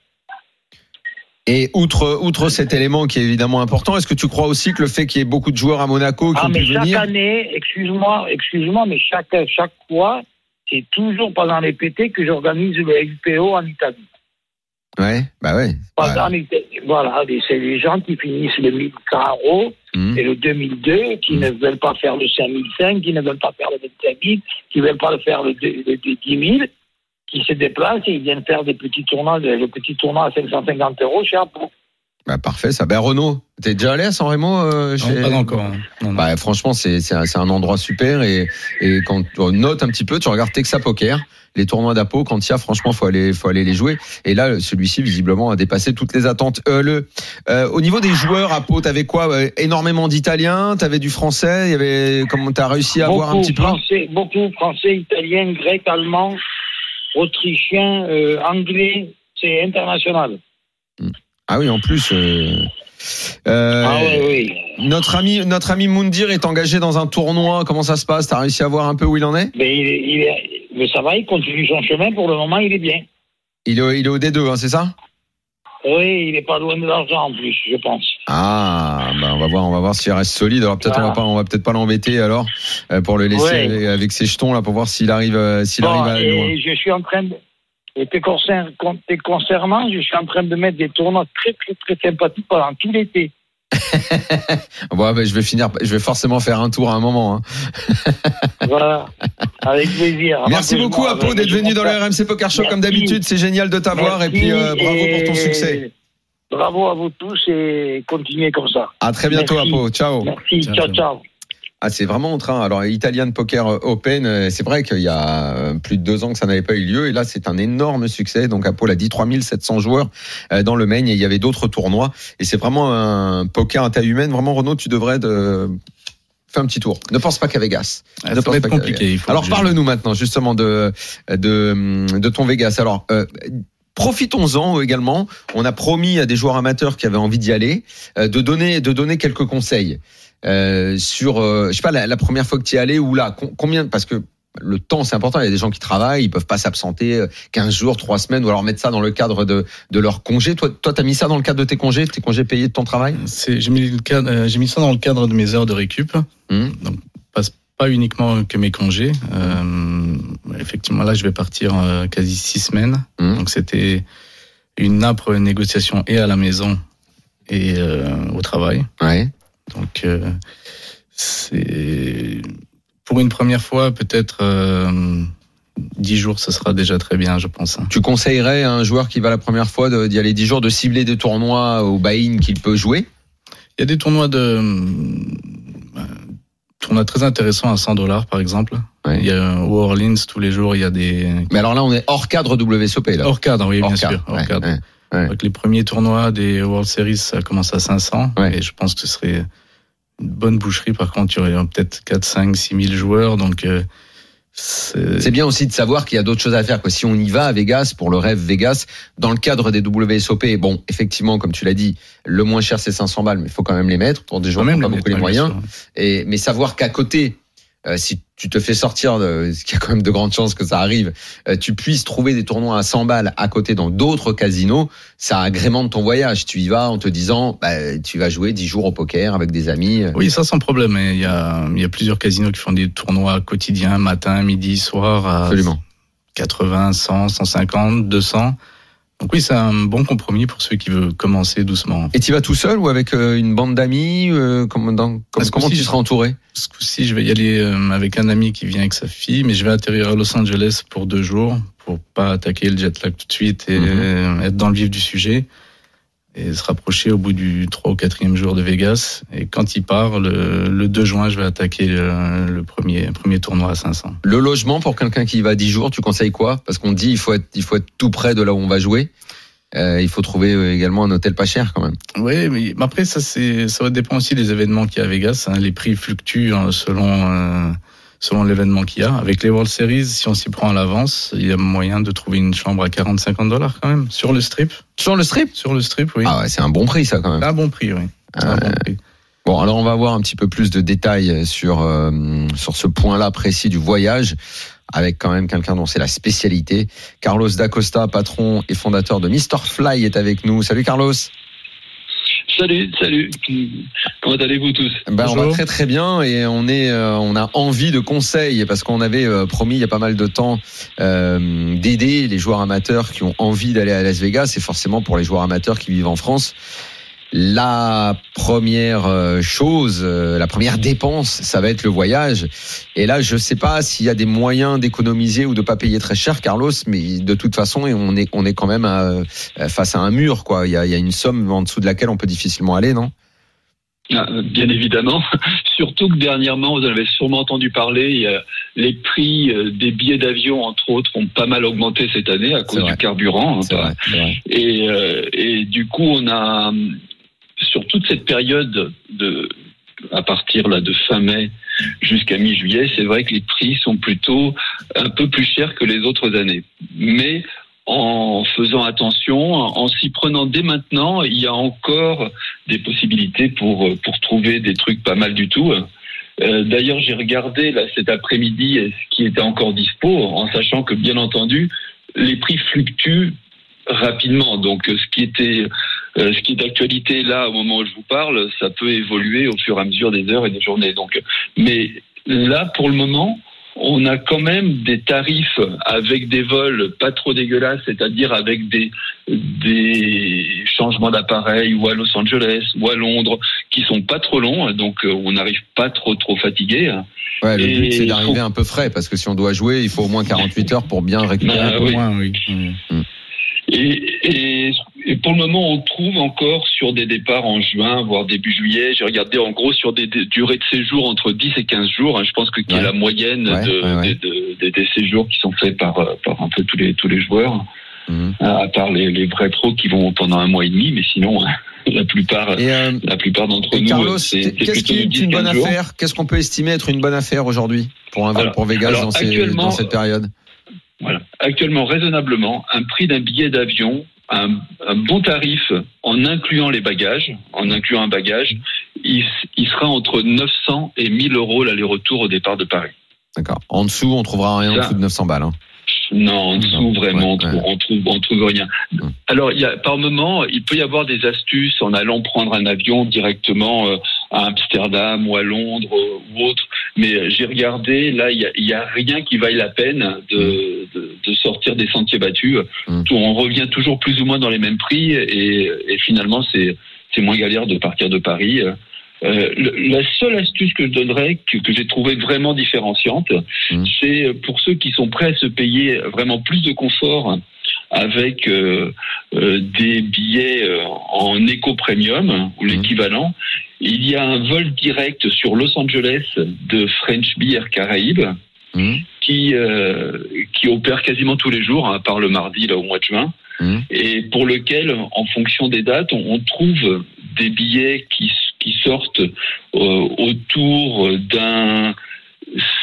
Et outre outre cet élément qui est évidemment important, est-ce que tu crois aussi que le fait qu'il y ait beaucoup de joueurs à Monaco qui Ah, ont mais pu chaque venir année, excuse-moi, excuse-moi, mais chaque, chaque fois, c'est toujours pendant les PT que j'organise le FPO en Italie. Ouais, bah ouais. Pendant Ouais. les- voilà, c'est les gens qui finissent le 1100 euros Mhm. et le 2002, qui Mhm. ne veulent pas faire le 5005, qui ne veulent pas faire le 25 000, qui ne veulent pas le faire le, deux- le 10 000, qui se déplacent et ils viennent faire des petits tournois, le petit tournoi à 550 euros chez Apo. Bah, parfait, ça. Ben, Renaud, t'es déjà allé à San Remo euh, Non, chez- pas encore. hein. Non, non. Bah, franchement, c'est c'est un, c'est un endroit super et, et quand tu notes un petit peu, tu regardes Texas Poker, les tournois d'Apo, quand il y a, franchement, faut aller, faut aller les jouer. Et là, celui-ci, visiblement, a dépassé toutes les attentes. Euh, le, euh, au niveau des joueurs Apo, t'avais quoi euh, Énormément d'Italiens, t'avais du français, il y avait, comment t'as réussi à avoir un beaucoup petit peu français, beaucoup français, italien, grec, allemand, autrichien, euh, anglais, c'est international. Ah oui, en plus. euh, euh, ah oui, oui. Notre ami, notre ami Moundir est engagé dans un tournoi. Comment ça se passe? T'as réussi à voir un peu où il en est? Mais, il, mais ça va, il continue son chemin. Pour le moment, il est bien. il est, au- il est au D2, hein, c'est ça? Oui, il n'est pas loin de l'argent en plus, je pense. Ah, bah on va voir, on va voir s'il reste solide. Alors peut-être on va pas, on va peut-être pas l'embêter alors euh, pour le laisser Ouais. avec, avec ses jetons là pour voir s'il arrive, euh, s'il Bon, arrive à et je suis en train de. Et te concernant, je suis en train de mettre des tournois très, très, très sympathiques pendant tout l'été. Bon, bah, je vais finir, je vais forcément faire un tour à un moment. hein. Voilà. Avec plaisir. Merci beaucoup Apo d'être je venu dans le RMC Poker Show comme d'habitude. C'est génial de t'avoir et puis euh, bravo pour ton succès. Bravo à vous tous et continuez comme ça. À très bientôt Merci. Apo. Ciao. Merci, Ciao, ciao, ciao. Ah, c'est vraiment en train. Alors, Italian Poker Open, euh, c'est vrai qu'il y a euh, plus de deux ans que ça n'avait pas eu lieu. Et là, c'est un énorme succès. Donc, Apo l'a dit, 3700 joueurs euh, dans le Maine. Et il y avait d'autres tournois. Et c'est vraiment un poker à taille humaine. Vraiment, Renaud, tu devrais de... faire un petit tour. Ne pense pas qu'à Vegas. Ah, Ne pense être pas qu'à compliqué. il faut Alors, parle-nous maintenant, justement, de, de, de ton Vegas. Alors, euh, Profitons-en également. On a promis à des joueurs amateurs qui avaient envie d'y aller euh, de donner de donner quelques conseils euh, sur, euh, je sais pas, la, la première fois que tu y allé ou là, com- combien parce que le temps c'est important. Il y a des gens qui travaillent, ils peuvent pas s'absenter euh, 15 jours, 3 semaines ou alors mettre ça dans le cadre de de leur congé. Toi, toi, t'as mis ça dans le cadre de tes congés, tes congés payés de ton travail? J'ai mis, le cadre- euh, mis ça dans le cadre de mes heures de récup. Hum. Donc, pas, pas uniquement que mes congés. Euh, effectivement, là, je vais partir euh, quasi six semaines. Hum. Donc, c'était une âpre négociation et à la maison et euh, au travail. Ouais. Donc, euh, c'est pour une première fois, peut-être euh, dix jours, ce sera déjà très bien, je pense. hein. Tu conseillerais à un joueur qui va la première fois d'y aller 10 jours de cibler des tournois au buy-in qu'il peut jouer? Il y a des tournois de euh, tournois très intéressants à 100 dollars, par exemple. Ouais. Il y a au Orleans tous les jours, il y a des Mais alors là, on est hors cadre WSOP là. hors cadre, oui, Hors bien cadre, sûr, hors ouais, cadre. ouais. Ouais. Donc, les premiers tournois des World Series, ça commence à 500. Ouais. Et je pense que ce serait une bonne boucherie. Par contre, il y aurait peut-être 4, 5, 6 000 joueurs. Donc, euh, c'est C'est bien aussi de savoir qu'il y a d'autres choses à faire. Quoi. Si on y va à Vegas pour le rêve Vegas, dans le cadre des WSOP, bon, effectivement, comme tu l'as dit, le moins cher c'est 500 balles, mais il faut quand même les mettre pour des quand qui n'ont pas les beaucoup les mettre, moyens. Et mais savoir qu'à côté, euh, si tu te fais sortir, de, ce qui a quand même de grandes chances que ça arrive, euh, tu puisses trouver des tournois à 100 balles à côté dans d'autres casinos, ça agrémente ton voyage. Tu y vas en te disant, bah, tu vas jouer 10 jours au poker avec des amis. Oui, ça sans problème. Il y a, il y a plusieurs casinos qui font des tournois quotidiens, matin, midi, soir, à Absolument. 80, 100, 150, 200. Donc oui, c'est un bon compromis pour ceux qui veulent commencer doucement. Et tu vas tout seul ou avec euh, une bande d'amis euh, comment, dans- comment tu seras entouré? Ce coup-ci, je vais y aller euh, avec un ami qui vient avec sa fille, mais je vais atterrir à Los Angeles pour deux jours pour pas attaquer le jet lag tout de suite et Mhm. être dans le vif du sujet et se rapprocher au bout du 3 ou 4e jour de Vegas. Et quand il part, le, le 2 juin, je vais attaquer le, le premier, premier tournoi à 500. Le logement pour quelqu'un qui y va 10 jours, tu conseilles quoi? Parce qu'on dit il faut être il faut être tout près de là où on va jouer. Euh, il faut trouver euh, également un hôtel pas cher quand même. Oui, mais après ça c'est ça va dépendre aussi des événements qu'il y a à Vegas. hein. Les prix fluctuent hein, selon euh, selon l'événement qu'il y a. Avec les World Series, si on s'y prend à l'avance, il y a moyen de trouver une chambre à 40-50 dollars quand même sur le strip. Sur le strip? Sur le strip, oui. Ah ouais, c'est un bon prix ça quand même. Un bon prix, oui. Un bon prix. Bon, alors on va avoir un petit peu plus de détails sur euh, sur ce point-là précis du voyage avec quand même quelqu'un dont c'est la spécialité. Carlos Dacosta, patron et fondateur de Mr Fly est avec nous. Salut Carlos. Salut, salut. Comment allez-vous tous Ben, on va très très bien et on est euh, on a envie de conseils parce qu'on avait euh, promis il y a pas mal de temps euh, d'aider les joueurs amateurs qui ont envie d'aller à Las Vegas. Et forcément pour les joueurs amateurs qui vivent en France la première euh, chose, euh, la première dépense, ça va être le voyage. Et là, je sais pas s'il y a des moyens d'économiser ou de pas payer très cher, Carlos, mais de toute façon, on est, on est quand même à- face à un mur, quoi. Il y a, il y a une somme en dessous de laquelle on peut difficilement aller, non? Ah, Bien évidemment. Surtout que dernièrement, vous en avez sûrement entendu parler, les prix euh, des billets d'avion, entre autres, ont pas mal augmenté cette année à cause du carburant. hein, vrai. Et, euh, et du coup, on a sur toute cette période de à partir là de fin mai jusqu'à mi-juillet, c'est vrai que les prix sont plutôt un peu plus chers que les autres années. Mais en faisant attention, en s'y prenant dès maintenant, il y a encore des possibilités pour pour trouver des trucs pas mal du tout. Euh, D'ailleurs, j'ai regardé là cet après-midi ce qui était encore dispo, en sachant que bien entendu, les prix fluctuent rapidement. Donc, ce qui était, euh, ce qui est d'actualité là au moment où je vous parle, ça peut évoluer au fur et à mesure des heures et des journées. Donc, mais là, pour le moment, on a quand même des tarifs avec des vols pas trop dégueulasses, c'est-à-dire avec des des changements d'appareil ou à Los Angeles ou à Londres qui sont pas trop longs, donc euh, on n'arrive pas trop trop fatigué. Ouais, le Et but, c'est d'arriver faut- un peu frais, parce que si on doit jouer, il faut au moins 48 heures pour bien récupérer. Bah, oui. moins, oui. Et, et, et pour le moment, on trouve encore sur des départs en juin, voire début juillet. J'ai regardé en gros sur des, des durées de séjour entre 10 et 15 jours. hein. je pense que qui Ouais. est la moyenne Ouais, de, ouais, ouais. Des, de- des- des séjours qui sont faits par, euh, par un peu tous les, tous les joueurs, Mhm. à part les, les vrais pros qui vont pendant un mois et demi. Mais sinon, la plupart, euh, la plupart d'entre nous, Carlos, c'est c'est qu'est-ce qui est une bonne 10-15 jours. affaire? Qu'est-ce qu'on peut estimer être une bonne affaire aujourd'hui pour un vol Alors- pour Vegas alors, dans, ces- dans cette période? Voilà. Actuellement, raisonnablement, un prix d'un billet d'avion, un, un bon tarif en incluant les bagages, en incluant un bagage, il, il sera entre 900 et 1000 euros l'aller-retour au départ de Paris. D'accord. En dessous, on trouvera rien en dessous de 900 balles. hein. Non, en dessous, vraiment, ouais, on, trouve, on trouve, on trouve rien. Mm. Alors, il y a, par moment, il peut y avoir des astuces en allant prendre un avion directement euh, à Amsterdam ou à Londres euh, ou autre. Mais euh, j'ai regardé, là, il y a, rien qui vaille la peine de, de, de sortir des sentiers battus. Mm. Tout- on revient toujours plus ou moins dans les mêmes prix et, et finalement, c'est c'est moins galère de partir de Paris. Euh, le- la seule astuce que je donnerais, que, que j'ai trouvé vraiment différenciante, Mm. c'est pour ceux qui sont prêts à se payer vraiment plus de confort avec euh, euh, des billets euh, en éco-premium ou l'équivalent. Il y a un vol direct sur Los Angeles de French Beer Caraïbes Mhm. qui euh, qui opère quasiment tous les jours, hein, à part le mardi là au mois de juin, et pour lequel, en fonction des dates, on, on trouve des billets qui qui sortent euh, autour d'un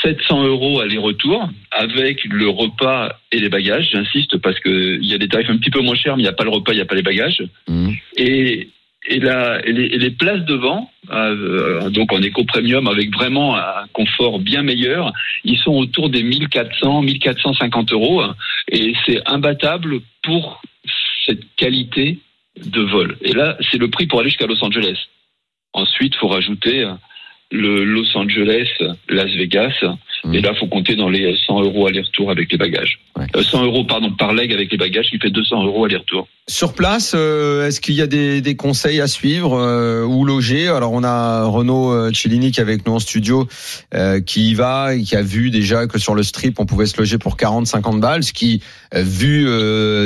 700 euros aller-retour avec le repas et les bagages. J'insiste parce que il y a des tarifs un petit peu moins chers, mais il n'y a pas le repas, il n'y a pas les bagages. Mhm. Et et, la, et, les, et les places devant, euh, donc en éco-premium avec vraiment un confort bien meilleur, ils sont autour des 1400, 1450 euros. Et c'est imbattable pour cette qualité de vol. Et là, c'est le prix pour aller jusqu'à Los Angeles. Ensuite, faut rajouter euh, le Los Angeles, Las Vegas. Mhm. Et là, faut compter dans les 100 euros aller-retour avec les bagages. Ouais. Euh, 100 euros, pardon, par leg avec les bagages, qui fait 200 euros aller-retour. Sur place, euh, est-ce qu'il y a des, des conseils à suivre euh, ou loger? Alors on a Renaud Cellini qui est avec nous en studio, euh, qui y va et qui a vu déjà que sur le strip on pouvait se loger pour 40-50 balles, ce qui, vu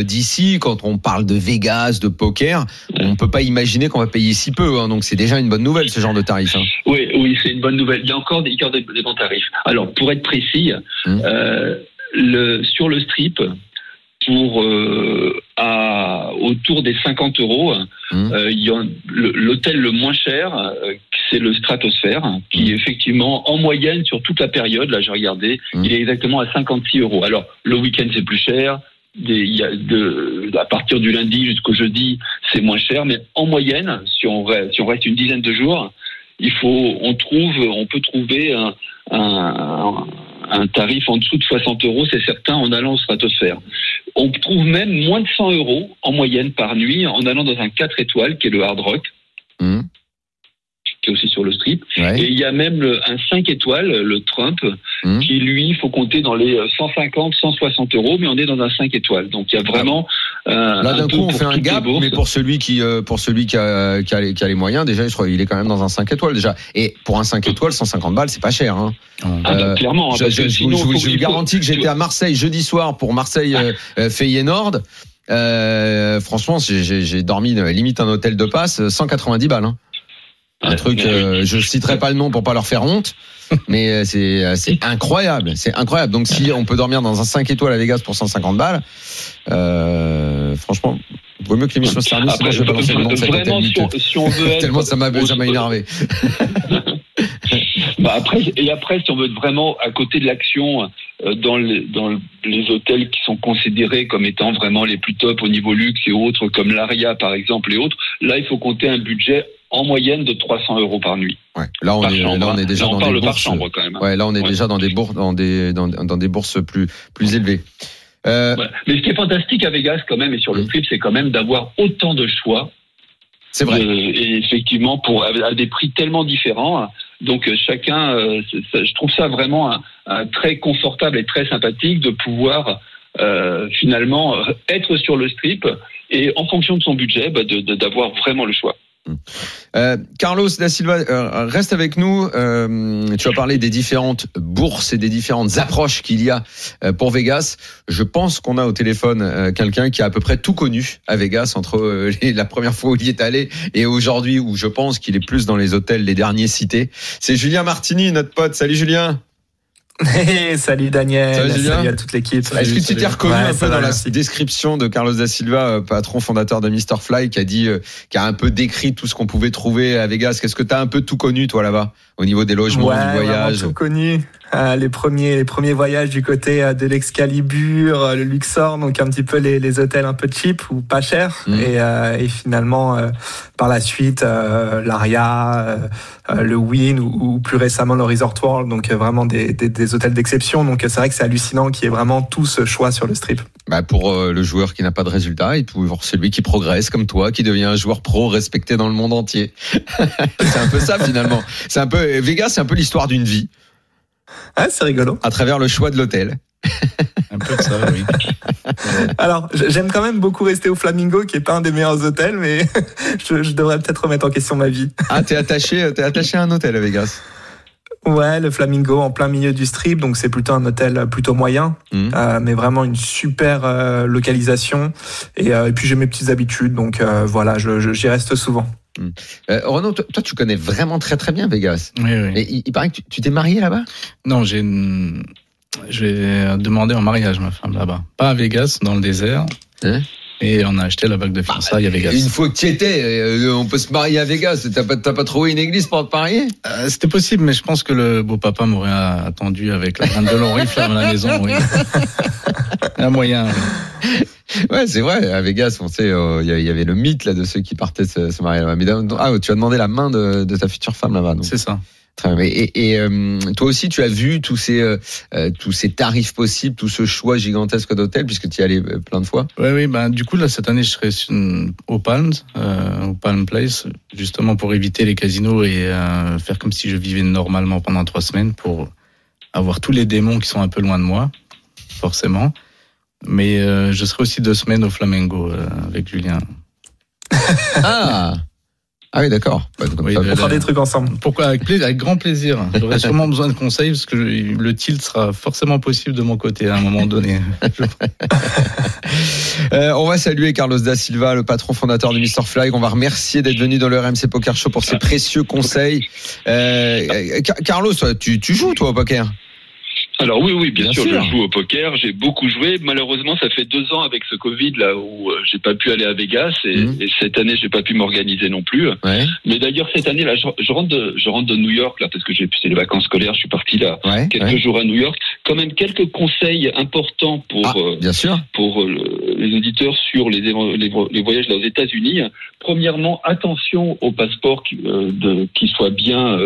d'ici, quand on parle de Vegas, de poker, on peut pas imaginer qu'on va payer si peu. hein. donc c'est déjà une bonne nouvelle ce genre de tarif. hein. Oui, oui, c'est une bonne nouvelle. Il y a encore des, il y a encore des, des bons tarifs. Alors, pour être précis, Hum. euh, le, sur le strip, pour euh, à autour des 50 euros, Hum. euh, le- l'hôtel le moins cher, c'est le Stratosphere, qui Hum. effectivement, en moyenne, sur toute la période, là j'ai regardé, il est exactement à 56 euros. Alors, le week-end c'est plus cher. Des, il y a de, à partir du lundi jusqu'au jeudi, c'est moins cher, mais en moyenne, si on, reste, si on reste une dizaine de jours, il faut, on trouve, on peut trouver un, tarif en dessous de 60 euros, c'est certain, en allant au stratosphère. On trouve même moins de 100 euros en moyenne par nuit en allant dans un 4 étoiles qui est le Hard Rock, Hum. Qui est aussi sur le strip. Ouais. Et il y a même le- un 5 étoiles, le Trump, Hum. qui lui, faut compter dans les 150, 160 euros, mais on est dans un 5 étoiles. Donc il y a vraiment euh, Là, d'un coup, on fait un gap, mais pour celui qui, euh, pour celui qui a, qui a, les, qui a les moyens, déjà, il est quand même dans un 5 étoiles déjà. Et pour un 5 étoiles, 150 balles, c'est pas cher. Hein. Ah bah, Euh, clairement, hein, Je, sinon, vous, je je garantis que j'étais à Marseille jeudi soir pour Marseille euh, euh, Feyenoord. Euh, franchement, j'ai- j'ai j'ai dormi euh, limite un hôtel de passe, euh, 190 balles. Hein. Un truc, mais- euh, je citerai pas le nom pour pas leur faire honte, mais euh, c'est euh, c'est incroyable, c'est incroyable. Donc si on peut dormir dans un 5 étoiles à Vegas pour 150 balles, euh, franchement, vaut mieux que l'émission se termine, sinon Après, je vais hôtel vraiment, si on, si on veut être Tellement ça m'a ça m'a énervé. Bah après, et après, si on veut être vraiment à côté de l'action euh, dans, les, dans les hôtels qui sont considérés comme étant vraiment les plus top au niveau luxe et autres, comme l'Aria par exemple et autres, là il faut compter un budget en moyenne de 300 euros par nuit. Ouais. Là on par est chambre. là on est hein. déjà Là, on dans des bourses. chambre quand même. hein. Ouais, là on est Ouais. déjà dans des bourses dans des dans, dans des bourses plus plus élevées. Euh. Mais ce qui est fantastique à Vegas quand même et sur le trip, c'est quand même d'avoir autant de choix c'est vrai. Euh, et effectivement, pour à des prix tellement différents. Donc euh, chacun, euh, je trouve ça vraiment un- un très confortable et très sympathique de pouvoir euh, finalement être sur le strip et en fonction de son budget, bah, de- de- d'avoir vraiment le choix. Euh, Carlos da Silva, euh, reste avec nous. Euh, tu as parlé des différentes bourses et des différentes approches qu'il y a pour Vegas. Je pense qu'on a au téléphone quelqu'un qui a à peu près tout connu à Vegas entre la première fois où il y est allé et aujourd'hui où je pense qu'il est plus dans les hôtels les derniers cités. C'est Julien Martini, notre pote. Salut Julien. Hey, salut Daniel, Ça va, Julien salut à toute l'équipe. Est-ce que tu t'es reconnu Ouais, un peu va, dans la merci. description de Carlos da Silva, euh, patron fondateur de Mr. Fly, qui a dit, euh, qui a un peu décrit tout ce qu'on pouvait trouver à Vegas. Qu'est-ce que tu as un peu tout connu toi là-bas au niveau des logements, ouais, du voyage tout connu. Euh, les premiers, les premiers voyages du côté euh, de l'Excalibur, euh, le Luxor, donc un petit peu les, les hôtels un peu cheap ou pas chers. Mhm. Et, et finalement, par la suite, l'Aria, le Wynn ou, ou plus récemment le Resort World, donc vraiment des, des, des hôtels d'exception. Donc c'est vrai que c'est hallucinant qu'il y ait vraiment tout ce choix sur le strip. Bah pour le joueur qui n'a pas de résultat et pour celui qui progresse comme toi, qui devient un joueur pro respecté dans le monde entier. c'est un peu ça finalement. C'est un peu Vegas, c'est un peu l'histoire d'une vie Ah, c'est rigolo. à travers le choix de l'hôtel. Un peu de ça, oui. Alors, j'aime quand même beaucoup rester au Flamingo, qui est pas un des meilleurs hôtels, mais je, je devrais peut-être remettre en question ma vie. Ah, t'es attaché, t'es attaché à un hôtel à Vegas. Ouais, le Flamingo en plein milieu du strip, donc c'est plutôt un hôtel plutôt moyen, Mhm. euh, mais vraiment une super euh, localisation. Et, euh, et puis j'ai mes petites habitudes, donc euh, voilà, je- je- j'y reste souvent. Euh, Renaud, toi, toi, tu connais vraiment très très bien Vegas. Oui, oui. Et il, il paraît que tu- t'es marié là-bas? Non, j'ai demandé en mariage ma femme là-bas. Pas à Vegas, dans le désert. Hein? Et on a acheté la bague de fiançailles à Vegas. Une fois que tu étais, euh, on peut se marier à Vegas. T'as pas, t'as pas trouvé une église pour te marier? Euh, C'était possible, mais je pense que le beau papa m'aurait attendu avec la grande de l'oriflamme à la maison. Oui. Un moyen. oui. Ouais, c'est vrai. À Vegas, on sait, euh, il y avait le mythe là de ceux qui partaient se, se marier là-bas. Ah, tu as demandé la main de, de ta future femme là-bas. C'est ça. Très bien. Et, et, euh, toi aussi, tu as vu tous ces euh, tous ces tarifs possibles, tout ce choix gigantesque d'hôtels, puisque tu y allais plein de fois? Oui, oui. Ben, du coup, là, cette année, je serai au Palms, euh, au Palm Place, justement pour éviter les casinos et faire comme si je vivais normalement pendant trois semaines pour avoir tous les démons qui sont un peu loin de moi, forcément. Mais euh, je serai aussi deux semaines au Flamengo euh, avec Julien. Ah ah oui, d'accord. Bah, Oui, On fera des trucs ensemble. Pourquoi? Avec, plaisir, avec grand plaisir. J'aurais sûrement besoin de conseils parce que je- le tilt sera forcément possible de mon côté à un moment donné. Euh, on va saluer Carlos da Silva, le patron fondateur du Mr. Fly. On va remercier d'être venu dans le RMC Poker Show pour ses précieux conseils. Euh, Car- Carlos, tu joues toi au poker? Alors oui, oui, bien, Bien sûr, sûr. je joue au poker. J'ai beaucoup joué. Malheureusement, ça fait deux ans avec ce Covid là où euh, j'ai pas pu aller à Vegas et, Mhm. et cette année, j'ai pas pu m'organiser non plus. Ouais. Mais d'ailleurs, cette année là, je, je rentre de, je rentre de New York là parce que j'ai c'est les vacances scolaires. Je suis parti là Ouais. quelques ouais. jours à New York. Quand même quelques conseils importants pour Ah, euh, bien sûr. pour euh, le- les auditeurs sur les, les, vo- les voyages aux États-Unis. Premièrement, attention au passeport qui, euh, de- qui soit bien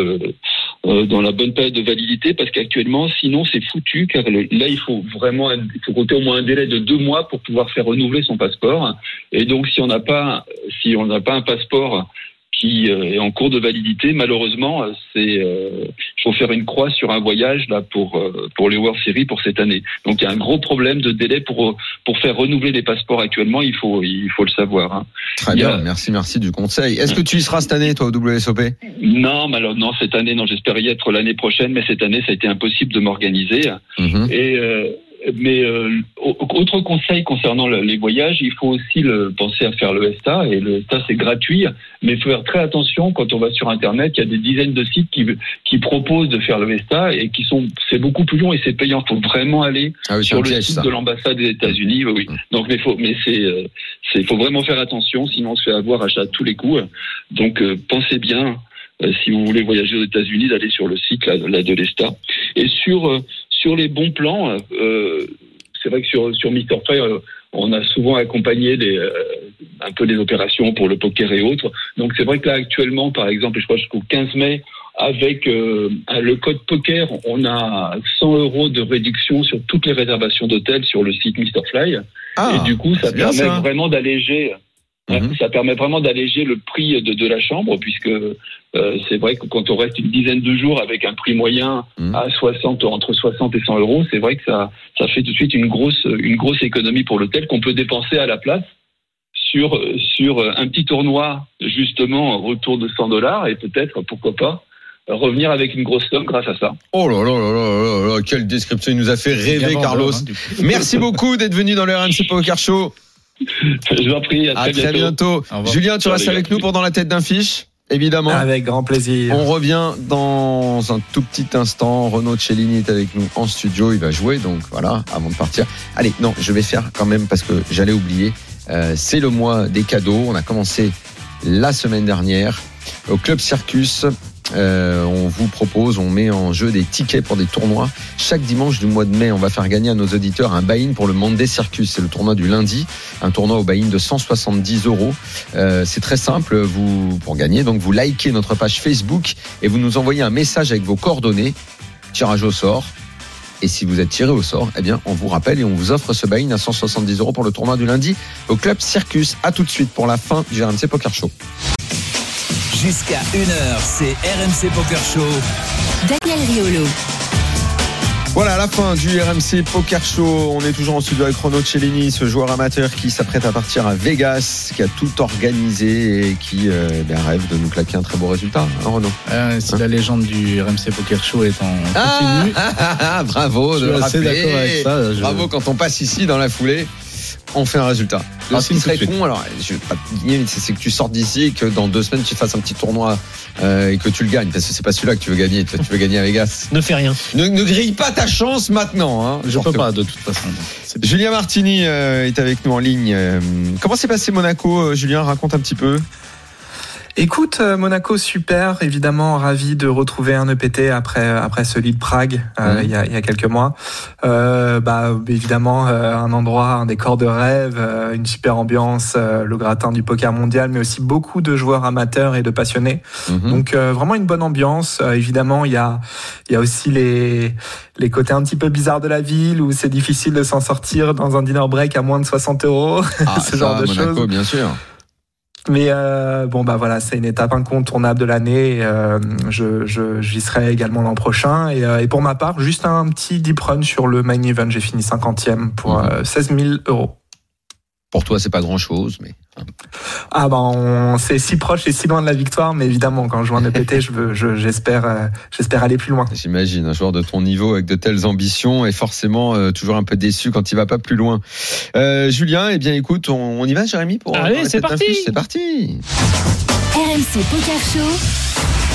dans la bonne période de validité, parce qu'actuellement, sinon, c'est foutu, car là, il faut vraiment, il faut compter au moins un délai de deux mois pour pouvoir faire renouveler son passeport. Et donc, si on n'a pas, si on n'a pas un passeport qui euh, est en cours de validité. Malheureusement, euh, c'est euh, il faut faire une croix sur un voyage là pour euh, pour les World Series pour cette année. Donc il y a un gros problème de délai pour pour faire renouveler les passeports actuellement. Il faut il faut le savoir. hein. Très bien, a- merci, merci du conseil. Est-ce que tu y seras cette année, toi, au WSOP Non, malheureusement, non, cette année, non, j'espère y être l'année prochaine, mais cette année, ça a été impossible de m'organiser. Mhm. Et euh, mais euh, au- autre conseil concernant le- les voyages, il faut aussi le, penser à faire le ESTA et le ESTA c'est gratuit, mais il faut faire très attention quand on va sur internet. Il y a des dizaines de sites qui qui proposent de faire le ESTA et qui sont c'est beaucoup plus long et c'est payant. Il faut vraiment aller Ah oui, sur le piège, site ça. de l'ambassade des États-Unis. Oui, oui. Donc mais faut mais c'est euh, c'est faut vraiment faire attention, sinon on se fait avoir à, à tous les coups. Donc euh, pensez bien. euh, si vous voulez voyager aux États-Unis, d'aller sur le site là, là, de l'ESTA. Et sur euh, sur les bons plans, euh, c'est vrai que sur sur Mr. Fire, euh, on a souvent accompagné euh, un peu les opérations pour le poker et autres. Donc c'est vrai que là actuellement, par exemple, je crois jusqu'au 15 mai, avec euh, le code poker, on a 100 euros de réduction sur toutes les réservations d'hôtels sur le site Mr. Fly. Ah, et du coup, ça c'est bien, permet ça. vraiment d'alléger. Mhm. Ça permet vraiment d'alléger le prix de, de la chambre, puisque euh, c'est vrai que quand on reste une dizaine de jours avec un prix moyen Mhm. à 60, entre 60 et 100 euros, c'est vrai que ça, ça fait tout de suite une grosse, une grosse économie pour l'hôtel qu'on peut dépenser à la place sur, sur un petit tournoi, justement, autour de 100 dollars, et peut-être, pourquoi pas, revenir avec une grosse somme grâce à ça. Oh là là là là là là, quelle description il nous a fait rêver, Carlos. hein. Merci beaucoup d'être venu dans le RMC Poker Show. Je vous en prie, à À très très bientôt. Julien, tu restes gars. avec nous pendant la tête d'un fiche, évidemment. Avec grand plaisir. On revient dans un tout petit instant. Renaud Cellini est avec nous en studio. Il va jouer, donc voilà, avant de partir. Allez, non, je vais faire quand même parce que j'allais oublier. Euh, c'est le mois des cadeaux. On a commencé la semaine dernière au Club Circus. Euh, on vous propose, on met en jeu des tickets pour des tournois. Chaque dimanche du mois de mai, on va faire gagner à nos auditeurs un buy-in pour le Monday Circus. C'est le tournoi du lundi, un tournoi au buy-in de 170 euros. Euh, c'est très simple, vous pour gagner. Donc vous likez notre page Facebook et vous nous envoyez un message avec vos coordonnées, tirage au sort. Et si vous êtes tiré au sort, eh bien, on vous rappelle et on vous offre ce buy-in à 170 euros pour le tournoi du lundi au Club Circus. À tout de suite pour la fin du RMC Poker Show. Jusqu'à 1h, c'est RMC Poker Show. Daniel Riolo. Voilà, à la fin du RMC Poker Show, on est toujours en studio avec Renaud Cellini, ce joueur amateur qui s'apprête à partir à Vegas, qui a tout organisé et qui euh, eh bien, rêve de nous claquer un très beau résultat, hein, Renaud Euh, si la légende du RMC Poker Show est en Ah, continu, ah, ah, bravo je suis assez d'accord avec ça. je- Bravo quand on passe ici dans la foulée, on fait un résultat. Ce qui serait suite. con, alors je vais pas te dire, c'est que tu sortes d'ici et que dans deux semaines tu fasses un petit tournoi euh, et que tu le gagnes, parce que c'est pas celui-là que tu veux gagner, tu veux gagner à Vegas. Ne fais rien. Ne, ne grille pas ta chance maintenant. Hein, Je peux pas de toute façon. Julien Martini euh, est avec nous en ligne. Euh, comment s'est passé Monaco, Julien? Raconte un petit peu. Écoute, euh, Monaco, super. Évidemment, ravi de retrouver un EPT après après celui de Prague euh, Mhm. il, y a, il y a quelques mois. Euh, bah, évidemment, euh, un endroit, un décor de rêve, euh, une super ambiance, euh, le gratin du poker mondial, mais aussi beaucoup de joueurs amateurs et de passionnés. Mhm. Donc euh, vraiment une bonne ambiance. Euh, évidemment, il y a il y a aussi les les côtés un petit peu bizarres de la ville où c'est difficile de s'en sortir dans un dinner break à moins de 60 euros. Ah, ce genre de Monaco, choses. bien sûr. Mais euh, bon bah voilà, c'est une étape incontournable de l'année. Euh, je je- j'y serai également l'an prochain. Et, euh, et pour ma part, juste un petit deep run sur le main event. J'ai fini 50e pour euh, 16 000 euros. Pour toi, c'est pas grand-chose, mais Ah bah on c'est si proche et si loin de la victoire, mais évidemment quand je joue un EPT, je veux je- j'espère euh, j'espère aller plus loin. j'imagine un joueur de ton niveau avec de telles ambitions est forcément euh, toujours un peu déçu quand il va pas plus loin. Euh, Julien, eh bien écoute, on, on y va, Jérémy, pour Allez, c'est parti. C'est parti. RMC Poker Show.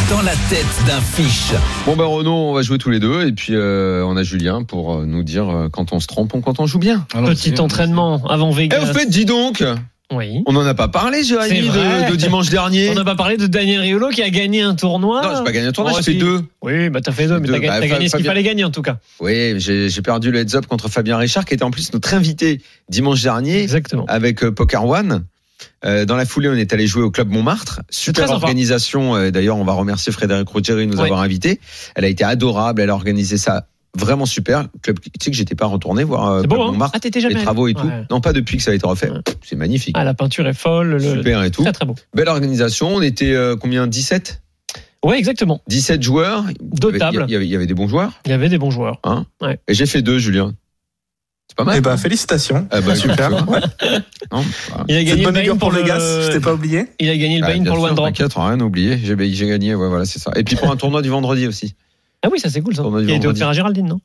Dans la tête d'un fiche. Bon ben Renaud, on va jouer tous les deux et puis euh, on a Julien pour nous dire quand on se trompe ou quand on joue bien. Petit entraînement avant Et Vegas. au fait, dis donc, oui. on n'en a pas parlé, Jérémy, de, de dimanche dernier. On n'a pas parlé de Daniel Riolo qui a gagné un tournoi. Non, j'ai pas gagné un tournoi, Oh, j'ai fait deux. Oui, bah t'as fait deux, mais t'as Bah, gagné ce qu'il fallait gagner en tout cas. Oui, j'ai perdu le heads up contre Fabien Richard, qui était en plus notre invité dimanche dernier Exactement. avec euh, Poker One. Euh, dans la foulée, on est allé jouer au club Montmartre. Super organisation. Euh, D'ailleurs, on va remercier Frédéric Ruggieri de nous Oui. avoir invités. Elle a été adorable. Elle a organisé ça vraiment super. Club, tu sais que j'étais pas retourné voir euh, beau, hein Montmartre, Ah, les travaux et tout. Ouais. Non, pas depuis que ça a été refait. Ouais. C'est magnifique. Ah, la peinture est folle. Le... Super et tout. Très très beau. Belle organisation. On était euh, combien? 17 Ouais, exactement. 17 joueurs. Deux Il y avait- tables. Il y avait, il y avait des bons joueurs. Il y avait des bons joueurs. Hein? Ouais. Et j'ai fait deux, Julien. C'est pas mal. Eh ben, félicitations. Ah bah, Super. Ouais. Non, bah, Il a gagné le buy-in pour le le- je t'ai pas oublié. Il a gagné le bah, bien pour le sûr, one drop. T'inquiète, on a rien oublié. J'ai j'ai gagné, ouais, voilà, c'est ça. Et puis pour un tournoi du vendredi aussi. Ah oui, ça c'est cool ça. Du Il a été vendredi. offert à Géraldine, non?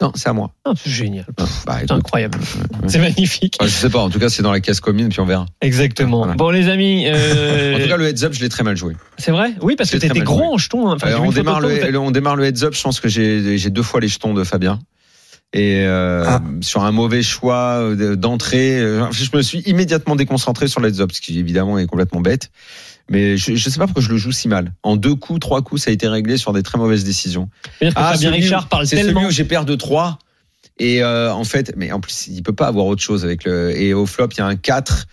Non, c'est à moi. Ah, C'est génial. Bah, C'est incroyable. C'est magnifique. Ouais, je sais pas, en tout cas, c'est dans la caisse commune, puis on verra. Exactement. Voilà. Bon, les amis, euh, En tout cas, le heads up, je l'ai très mal joué. c'est vrai? Oui, parce que t'étais gros en jeton. hein. Enfin, Euh, on, démarre le, on démarre le heads up. Je pense que j'ai deux fois les jetons de Fabien. Et euh, Ah. sur un mauvais choix euh, d'entrée, je me suis immédiatement déconcentré sur le heads up, ce qui évidemment est complètement bête. Mais je, je sais pas pourquoi je le joue si mal. En deux coups, trois coups, ça a été réglé sur des très mauvaises décisions. Fabien Ah, où- Richard parle c'est tellement. celui où j'ai perdu de 3 et euh, en fait mais en plus il peut pas avoir autre chose avec le et au flop il y a un 4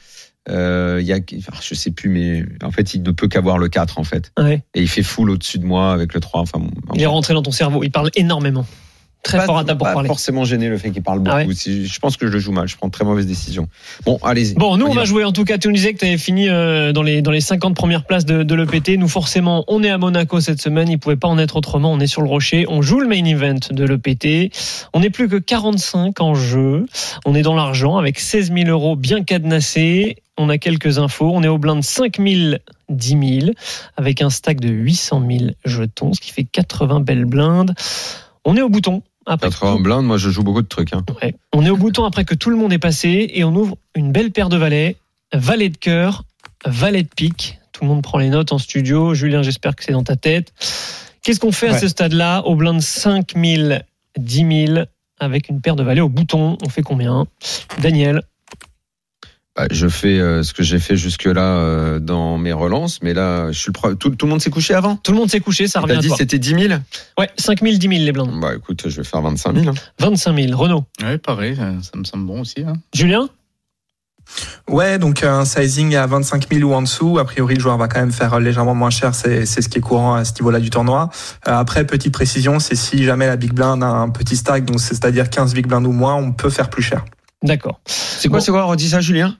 euh, il y a enfin, je sais plus mais en fait il ne peut qu'avoir le 4 en fait Ouais. et il fait full au-dessus de moi avec le 3 enfin bon, Il est rentré dans ton cerveau. Il parle énormément. Très pas, fort à table pour pas parler. forcément gêné le fait qu'il parle beaucoup Ah ouais Si- je pense que je le joue mal je prends de très mauvaises décisions bon allez-y Bon, nous, on va va. jouer. En tout cas, tu nous disais que tu avais fini euh, dans, les, dans les 50 premières places de, de l'EPT. Nous, forcément, on est à Monaco cette semaine. Il pouvait pas en être autrement. On est sur le rocher. On joue le main event de l'EPT. On n'est plus que 45 en jeu. On est dans l'argent avec 16 000 euros bien cadenassés. On a quelques infos. On est au blind 5 000, 10 000 avec un stack de 800 000 jetons, ce qui fait 80 belles blindes. On est au bouton. Après 80 blindes moi je joue beaucoup de trucs hein. Ouais. On est au bouton après que tout le monde est passé et on ouvre une belle paire de valets, valet de cœur, valet de pique. Tout le monde prend les notes en studio. Julien, j'espère que c'est dans ta tête. Qu'est-ce qu'on fait à Ouais. ce stade-là au blind 5 000, 10 000 avec une paire de valets au bouton? On fait combien? Daniel Bah, je fais euh, ce que j'ai fait jusque là dans mes relances mais là je suis le pre- tout, tout le monde s'est couché avant? Tout le monde s'est couché, ça revient t'as dit c'était 10 000 Ouais, 5 000, 10 000 les blindes. bah écoute je vais faire 25 000 hein. 25 000. Renaud. Ouais, pareil, ça ça me semble bon aussi. hein. Julien? Ouais, donc un sizing à 25 000 ou en dessous. A priori, le joueur va quand même faire légèrement moins cher. C'est c'est ce qui est courant à ce niveau-là du tournoi. Euh, après, petite précision, c'est si jamais la big blind a un petit stack, donc c'est- c'est-à-dire 15 big blind ou moins, on peut faire plus cher. D'accord. c'est quoi Bon. c'est quoi redis ça Julien?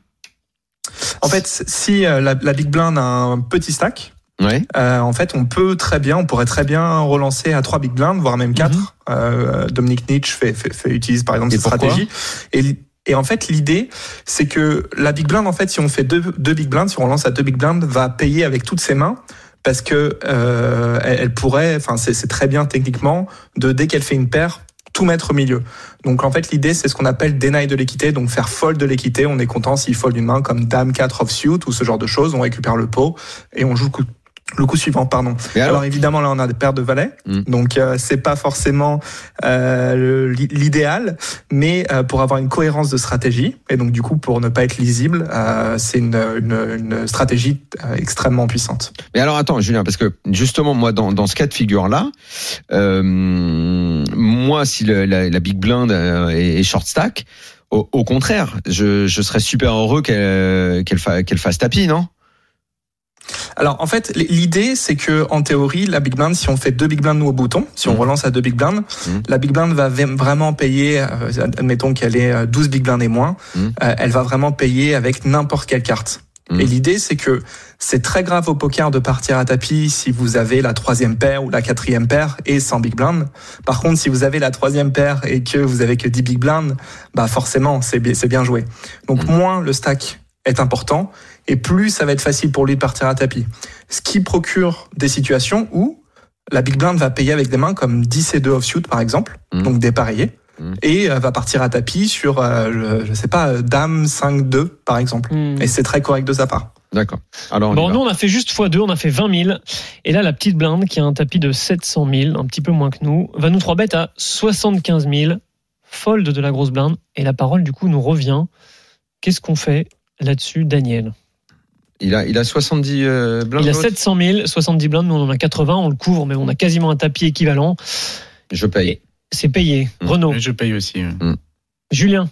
En fait, si euh, la, la big blind a un petit stack, ouais euh, en fait, on peut très bien, on pourrait très bien relancer à 3 big blind, voire même 4. Mhm. Euh, Dominique Nietzsche fait, fait, fait- utilise par exemple Et cette stratégie. Et, en fait, l'idée, c'est que la big blind, en fait, si on fait deux, deux big blind, si on lance à deux big blind, va payer avec toutes ses mains. Parce que euh, elle, elle pourrait, enfin c'est c'est très bien techniquement, de dès qu'elle fait une paire, tout mettre au milieu. Donc en fait l'idée c'est ce qu'on appelle deny de l'équité, donc faire fold de l'équité. On est content s'il fold une main comme dame 4 offsuit ou ce genre de choses. On récupère le pot et on joue le coup, suivant. Pardon. Alors, alors, évidemment là on a des paires de valets, Mm. donc euh, c'est pas forcément euh, l'idéal, mais euh, pour avoir une cohérence de stratégie et donc du coup pour ne pas être lisible, euh, c'est une, une, une stratégie euh, extrêmement puissante. Mais alors attends, Julien, parce que justement, moi, dans, dans ce cas de figure-là, euh, moi, si le- la, la big blind est, est short stack, au, au contraire, je, je serais super heureux qu'elle qu'elle fa- qu'elle fasse tapis, non? Alors en fait, l'idée c'est que en théorie, la big blind, si on fait deux big blind nous au bouton, si on Mhm. relance à deux big blind, Mhm. la big blind va vraiment payer. euh, admettons qu'elle est euh, 12 big blind et moins, Mhm. euh, elle va vraiment payer avec n'importe quelle carte. Et l'idée c'est que c'est très grave au poker de partir à tapis si vous avez la troisième paire ou la quatrième paire et sans big blind. Par contre, si vous avez la troisième paire et que vous avez que 10 big blind, bah forcément c'est bi- c'est bien joué. Donc moins le stack est important et plus ça va être facile pour lui de partir à tapis. Ce qui procure des situations où la big blind va payer avec des mains comme 10 et 2 offsuit par exemple, Mhm. donc dépareillé, Mhm. et euh, va partir à tapis sur, euh, je, je sais pas, euh, dame 5-2 par exemple. Hmm. Et c'est très correct de sa part. D'accord. Alors, on Bon, nous, on a fait juste x2, on a fait 20 000. Et là, la petite blinde, qui a un tapis de 700 000, un petit peu moins que nous, va nous 3 bêtes à 75 000. Fold de la grosse blinde. Et la parole, du coup, nous revient. Qu'est-ce qu'on fait là-dessus, Daniel? Il, a, il a 70 euh, blindes. Il a l'autre 700 000, 70 blindes, nous on en a 80, on le couvre, mais on a quasiment un tapis équivalent. Je paye. C'est payé. Mm. Renaud, Et je paye aussi. ouais. Julien,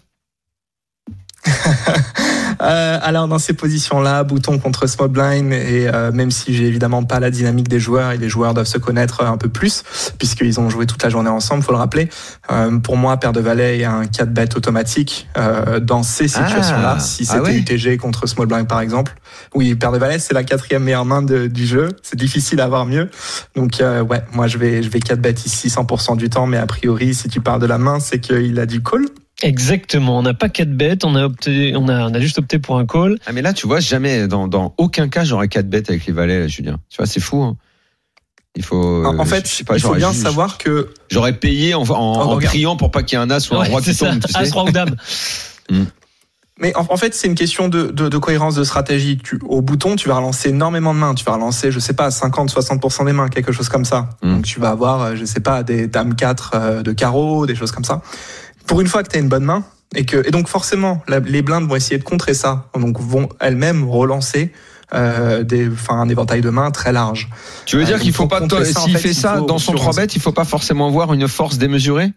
Euh, alors dans ces positions-là, bouton contre small blind et euh, même si j'ai évidemment pas la dynamique des joueurs et les joueurs doivent se connaître un peu plus puisqu'ils ont joué toute la journée ensemble, faut le rappeler. Euh, pour moi, paire de valet et un 4 bet automatique euh, dans ces situations-là. Ah. si Ah c'était ouais. UTG contre small blind par exemple, oui, paire de valet c'est la quatrième meilleure main de- du jeu. C'est difficile à avoir mieux. Donc euh, ouais, moi je vais je vais 4 bet ici 100% du temps, mais a priori si tu parles de la main, c'est qu'il a du call. Exactement. On n'a pas 4 bêtes, on a opté, on a, on a juste opté pour un call. Ah mais là, tu vois, jamais, dans, dans aucun cas, j'aurais 4 bêtes avec les valets, là, Julien. Tu vois, c'est fou. Hein. Il faut. En- en euh, fait, je sais pas, il faut bien juste- savoir que J'aurais payé en, en, en regarde. priant pour pas qu'il y ait un as ou un roi c'est qui ça. tombe. Tu As, sais. roi ou dame. Mais en, en fait, c'est une question de, de, de cohérence de stratégie. Tu, au bouton, tu vas relancer énormément de mains. Tu vas relancer, je sais pas, 50-60% des mains, quelque chose comme ça. Mm. Donc tu vas avoir, euh, je sais pas, des dames 4 euh, de carreau, des choses comme ça. Pour une fois que tu as une bonne main, et, que, et donc forcément, la- les blindes vont essayer de contrer ça. Donc vont elles-mêmes relancer euh, des, enfin, un éventail de mains très large. Tu veux Euh, dire donc qu'il faut pour pas, s'il fait, fait ça faut dans son sur 3 un- bêtes, il faut pas forcément avoir une force démesurée?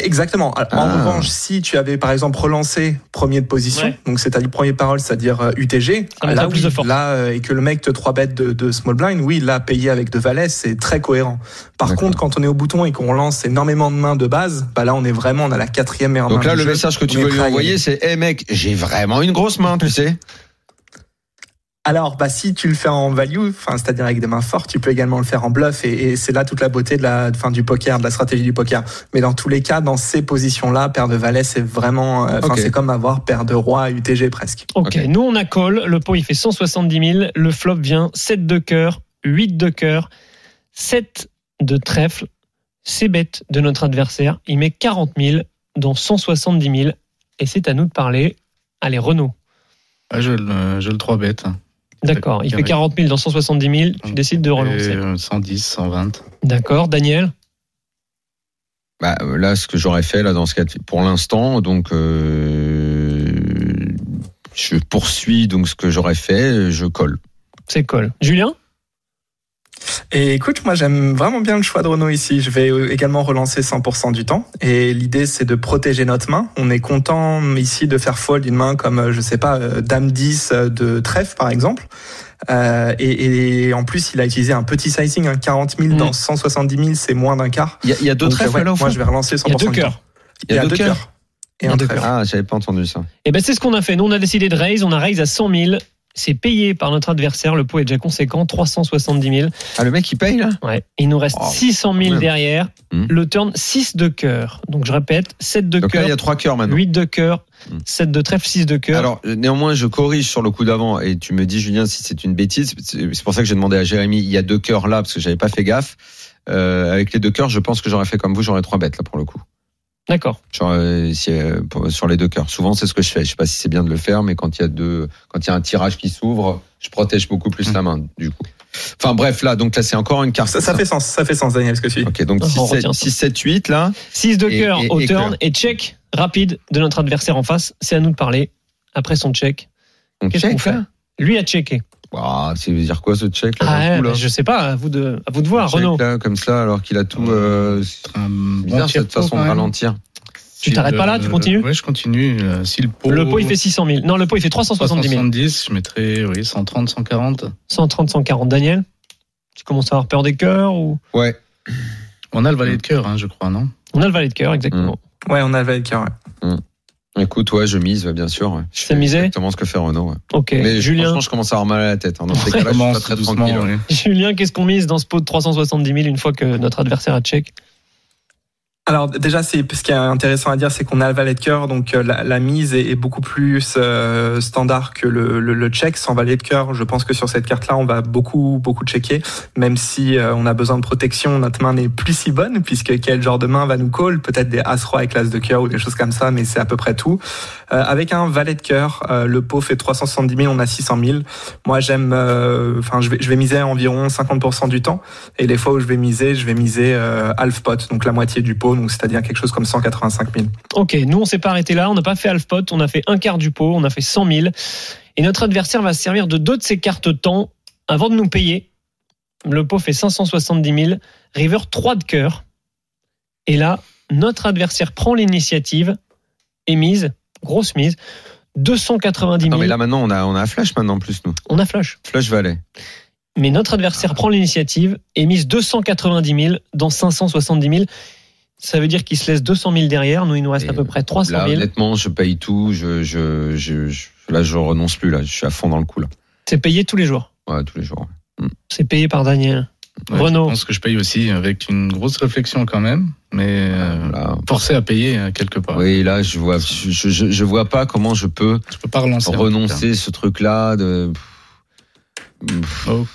Exactement. En Ah. revanche, si tu avais par exemple relancé premier de position, Ouais. donc c'est-à-dire premier parole, c'est-à-dire euh, UTG, me là, oui, de force. là euh, et que le mec te 3 bêtes de, de small blind, oui, là payé avec de valets, c'est très cohérent. Par contre, quand on est au bouton et qu'on lance énormément de mains de base, bah là on est vraiment on a la quatrième meilleure Donc main là, du le jeu. message que tu On veux lui envoyer, c'est Eh mec, j'ai vraiment une grosse main, tu sais. Alors, bah si tu le fais en value, enfin c'est-à-dire avec des mains fortes, tu peux également le faire en bluff et, et c'est là toute la beauté de la fin du poker, de la stratégie du poker. Mais dans tous les cas, dans ces positions-là, paire de valets, c'est vraiment, euh, c'est comme avoir paire de roi UTG presque. Ok, Ok. nous on a call, le pot il fait 170 000, le flop vient 7 de cœur, 8 de cœur, 7 de trèfle, c'est bête de notre adversaire, il met 40 000 dans 170 000 et c'est à nous de parler. Allez Renaud, Ah, je, le, je le 3 bête. D'accord, il fait Carré. 40 000 dans 170 000, tu décides de relancer. Et, euh, 110, 120. D'accord, Daniel? Bah, euh, là, ce que j'aurais fait, là, dans ce cas, pour l'instant, donc, euh, je poursuis, donc, ce que j'aurais fait, je colle. c'est call. Julien? Et écoute, moi j'aime vraiment bien le choix de Renault ici. Je vais euh, également relancer 100% du temps. Et l'idée c'est de protéger notre main. On est content ici de faire fold une main comme, euh, je sais pas, euh, Dame 10 euh, de trèfle par exemple. Euh, et, et en plus, il a utilisé un petit sizing, hein, 40 000 dans Mm. 170 000, c'est moins d'un quart. Il y a, il y a deux Donc, trèfles, ouais, là, au fond Moi je vais relancer 100% Il y a deux du temps. cœurs. Il y a deux cœurs. Et un deux trèfle. Ah, j'avais pas entendu ça. Et ben c'est ce qu'on a fait. Nous on a décidé de raise, on a raise à 100 000. C'est payé par notre adversaire. Le pot est déjà conséquent, 370 000. Ah, le mec, il paye, là Ouais. Il nous reste Oh, 600 000 même. derrière. Hmm. Le turn 6 de cœur. Donc je répète, 7 de Donc là, cœur, il y a trois cœurs maintenant. 8 de cœur, Hmm. 7 de trèfle, 6 de cœur. Alors, néanmoins, je corrige sur le coup d'avant et tu me dis, Julien, si c'est une bêtise. C'est pour ça que j'ai demandé à Jérémy, il y a deux cœurs là, parce que j'avais pas fait gaffe. Euh, avec les deux cœurs, je pense que j'aurais fait comme vous, j'aurais trois bêtes, là, pour le coup. D'accord. Sur, euh, euh, sur les deux cœurs. Souvent, c'est ce que je fais. Je sais pas si c'est bien de le faire, mais quand il y a deux, quand il y a un tirage qui s'ouvre, je protège beaucoup plus Mm. la main, du coup. Enfin, bref, là, donc là, c'est encore une carte. Ça, ça fait sens, ça fait sens, Daniel, ce que tu dis. Ok, donc On 6, retient 7, ça. 6, 7, 8, là. 6 de cœur au et turn et check rapide de notre adversaire en face. C'est à nous de parler. Après son check, On qu'est-ce qu'on check, fait. Lui a checké. Ah, ça veut dire quoi, ce check, là, Ah, coup, là bah, je sais pas, à vous de, à vous de voir, Check, Renaud. là, comme ça, alors qu'il a tout, euh, c'est bizarre, cette pot, façon de ralentir. Tu t'arrêtes pas là, tu continues Oui, je continue. Euh, Si le pot, Le pot il fait 600 000. Non, le pot il fait 370 000. 370, je mettrais oui, 130, 140. 130, 140. Daniel, tu commences à avoir peur des cœurs ou? Ouais. On a le valet de cœur, hein, je crois, non? On a le valet de cœur, exactement. Ouais, on a le valet de cœur. ouais. Écoute, ouais, je mise, bien sûr. C'est fais misé Exactement ce que fait Renault. ouais. Ok. Mais Julien, franchement, je commence à avoir mal à la tête. hein. Dans ces cas-là, je suis pas très doucement, tranquille. ouais. Julien, qu'est-ce qu'on mise dans ce pot de 370 000 une fois que notre adversaire a check? Alors déjà, c'est ce qui est intéressant à dire, c'est qu'on a le valet de cœur, donc euh, la, mise est, beaucoup plus euh, standard que le, le, check. Sans valet de cœur, je pense que sur cette carte-là, on va beaucoup beaucoup checker, même si euh, on a besoin de protection. Notre main n'est plus si bonne, puisque quel genre de main va nous call? Peut-être des as roi avec l'as de cœur ou des choses comme ça, mais c'est à peu près tout. Avec un valet de cœur, le pot fait 370 000, on a 600 000. Moi, j'aime, enfin, je vais je vais miser environ 50% du temps. Et les fois où je vais miser, je vais miser half pot, donc la moitié du pot, donc c'est-à-dire quelque chose comme 185 000. Ok, nous on s'est pas arrêté là, on n'a pas fait half pot, on a fait un quart du pot, on a fait 100 000. Et notre adversaire va se servir de deux de ses cartes temps avant de nous payer. Le pot fait 570 000, river 3 de cœur. Et là, notre adversaire prend l'initiative et mise, grosse mise, 290 000. Non, mais là maintenant, on a, on a flash maintenant en plus, nous. On a flash. Flash Valley. Mais notre adversaire prend l'initiative et mise 290 000 dans 570 000. Ça veut dire qu'il se laisse 200 000 derrière. Nous, il nous reste Et à peu près 300 Là, 000. honnêtement, je paye tout. Je, je, je, je- là, je renonce plus. Là, je suis à fond dans le coup. Là. C'est payé tous les jours. Ouais, tous les jours. C'est payé par Daniel. Ouais, Renaud. Je pense que je paye aussi avec une grosse réflexion quand même, mais euh, Là. forcé à payer euh, quelque part. Oui, là, je vois, je, je, je vois pas comment je peux Je peux pas relancer. renoncer ce truc-là. De... Oh.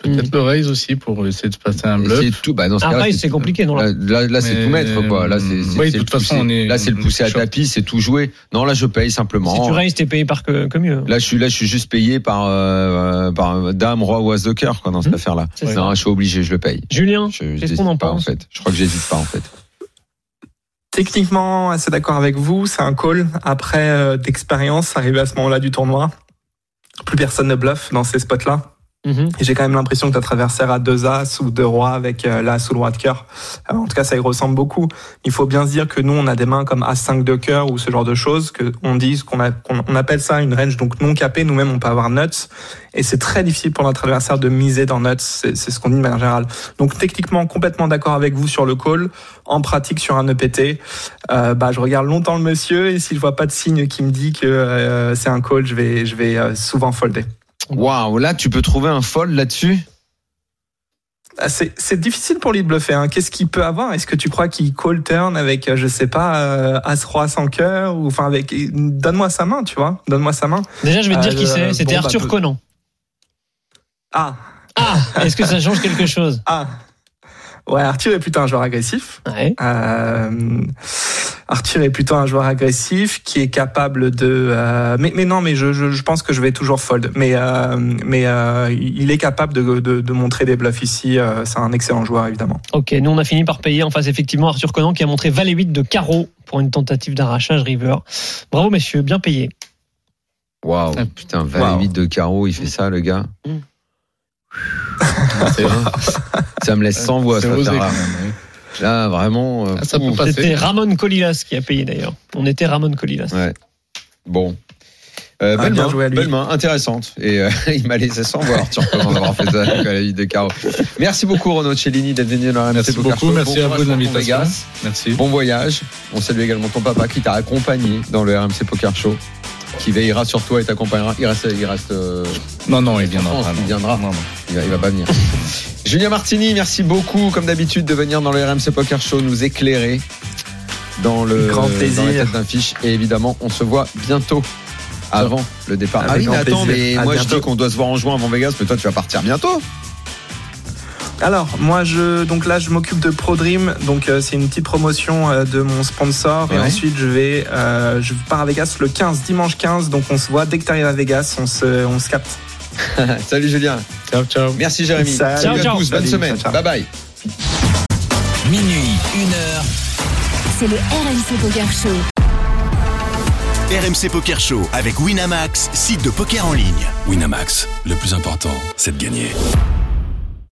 Peut-être le raise aussi pour essayer de passer un bluff. C'est tout. Bah, dans ce Un cas-là, raise, c'est compliqué, non Là, là là, là, c'est tout mettre, quoi. Là, c'est, Oui, de le façon, pousser- on est- là, c'est le pousser à tapis, c'est tout joué. Non, là, je paye simplement. Si tu raises, t'es payé par que, que mieux. Là, je suis là, je suis juste payé par, euh, par dame, roi ou as de cœur, quoi, dans cette Mhm. affaire-là. C'est Non, je suis obligé, je le paye. Julien, Je, qu'est-ce j'hésite qu'on en pas, en fait. Je crois que j'hésite pas, en fait. Techniquement, assez d'accord avec vous, c'est un call. Après, euh, d'expérience, arrivé à ce moment-là du tournoi, plus personne ne bluffe dans ces spots-là. Et j'ai quand même l'impression que notre adversaire a deux as ou deux rois avec euh, l'as ou le roi de cœur. Euh, en tout cas, ça y ressemble beaucoup. Il faut bien se dire que nous, on a des mains comme as-5 de cœur ou ce genre de choses, que on qu'on appelle ça une range donc non capée. Nous-mêmes, on peut avoir nuts. Et c'est très difficile pour notre adversaire de miser dans nuts. C'est ce qu'on dit de manière générale. Donc techniquement, complètement d'accord avec vous sur le call. En pratique, sur un EPT, euh, bah, je regarde longtemps le monsieur et si je vois pas de signe qui me dit que c'est un call, je vais, je vais souvent folder. Waouh, là, tu peux trouver un fold là-dessus? Ah, C'est difficile pour lui de bluffer. Hein. Qu'est-ce qu'il peut avoir? Est-ce que tu crois qu'il call turn avec, euh, je sais pas, euh, as roi sans cœur ou enfin avec donne-moi sa main, tu vois Donne-moi sa main. Déjà, je vais te dire Euh, qui c'est. C'était bon, bah, Arthur peu- Conan. Ah Ah, est-ce que ça change quelque chose? Ah. Ouais, Arthur est plutôt un joueur agressif. Ouais. Euh, Arthur est plutôt un joueur agressif qui est capable de. euh, mais, mais non, mais je, je, je pense que je vais toujours fold. Mais euh, mais euh, il est capable de, de, de montrer des bluffs ici. euh, c'est un excellent joueur évidemment. Ok, nous on a fini par payer en face effectivement Arthur Conan qui a montré valet 8 de carreau pour une tentative d'arrachage river. Bravo messieurs, bien payé. Waouh, putain, valet Waouh. 8 de carreau, il fait ça, le gars. Mm. Ça me laisse sans voix, C'est Là, vraiment. euh, Ah, ça peut ouf. passer. C'était Ramon Colilas qui a payé d'ailleurs. On était Ramon Colilas. Ouais. Bon. Euh, Ah, belle, main, à belle intéressante. Et euh, il m'a laissé sans voir, Conan, d'avoir fait ça avec la 8 de carreau. Merci beaucoup, Renaud Cellini, d'être venu dans la Merci beaucoup, merci Bon à vous de l'invitation. Vegas. Merci. Bon voyage. On salue également ton papa qui t'a accompagné dans le RMC Poker Show, qui veillera sur toi et t'accompagnera. Il reste, il reste, euh, Non, non, il viendra. France, il non. viendra. Non, non. il va, il va pas venir. Julien Martini, merci beaucoup, comme d'habitude, de venir dans le RMC Poker Show nous éclairer dans le Grand dans plaisir. la tête d'un fiche. Et évidemment, on se voit bientôt. Avant le départ. Avec ah oui, mais attends, mais À moi je dis qu'on doit se voir en juin avant Vegas, mais toi tu vas partir bientôt. Alors moi je donc là je m'occupe de ProDream donc euh, c'est une petite promotion euh, de mon sponsor et ensuite je vais euh, je pars à Vegas le 15 dimanche 15 donc on se voit dès que tu arrives à Vegas on se on se capte. Salut Julien. Ciao, ciao. Merci Jérémy. Salut. À Ciao, tous, ciao. bonne semaine. ciao, ciao. Bye bye. Minuit, une heure. C'est le RMC Poker Show. RMC Poker Show avec Winamax, site de poker en ligne. Winamax, le plus important, c'est de gagner.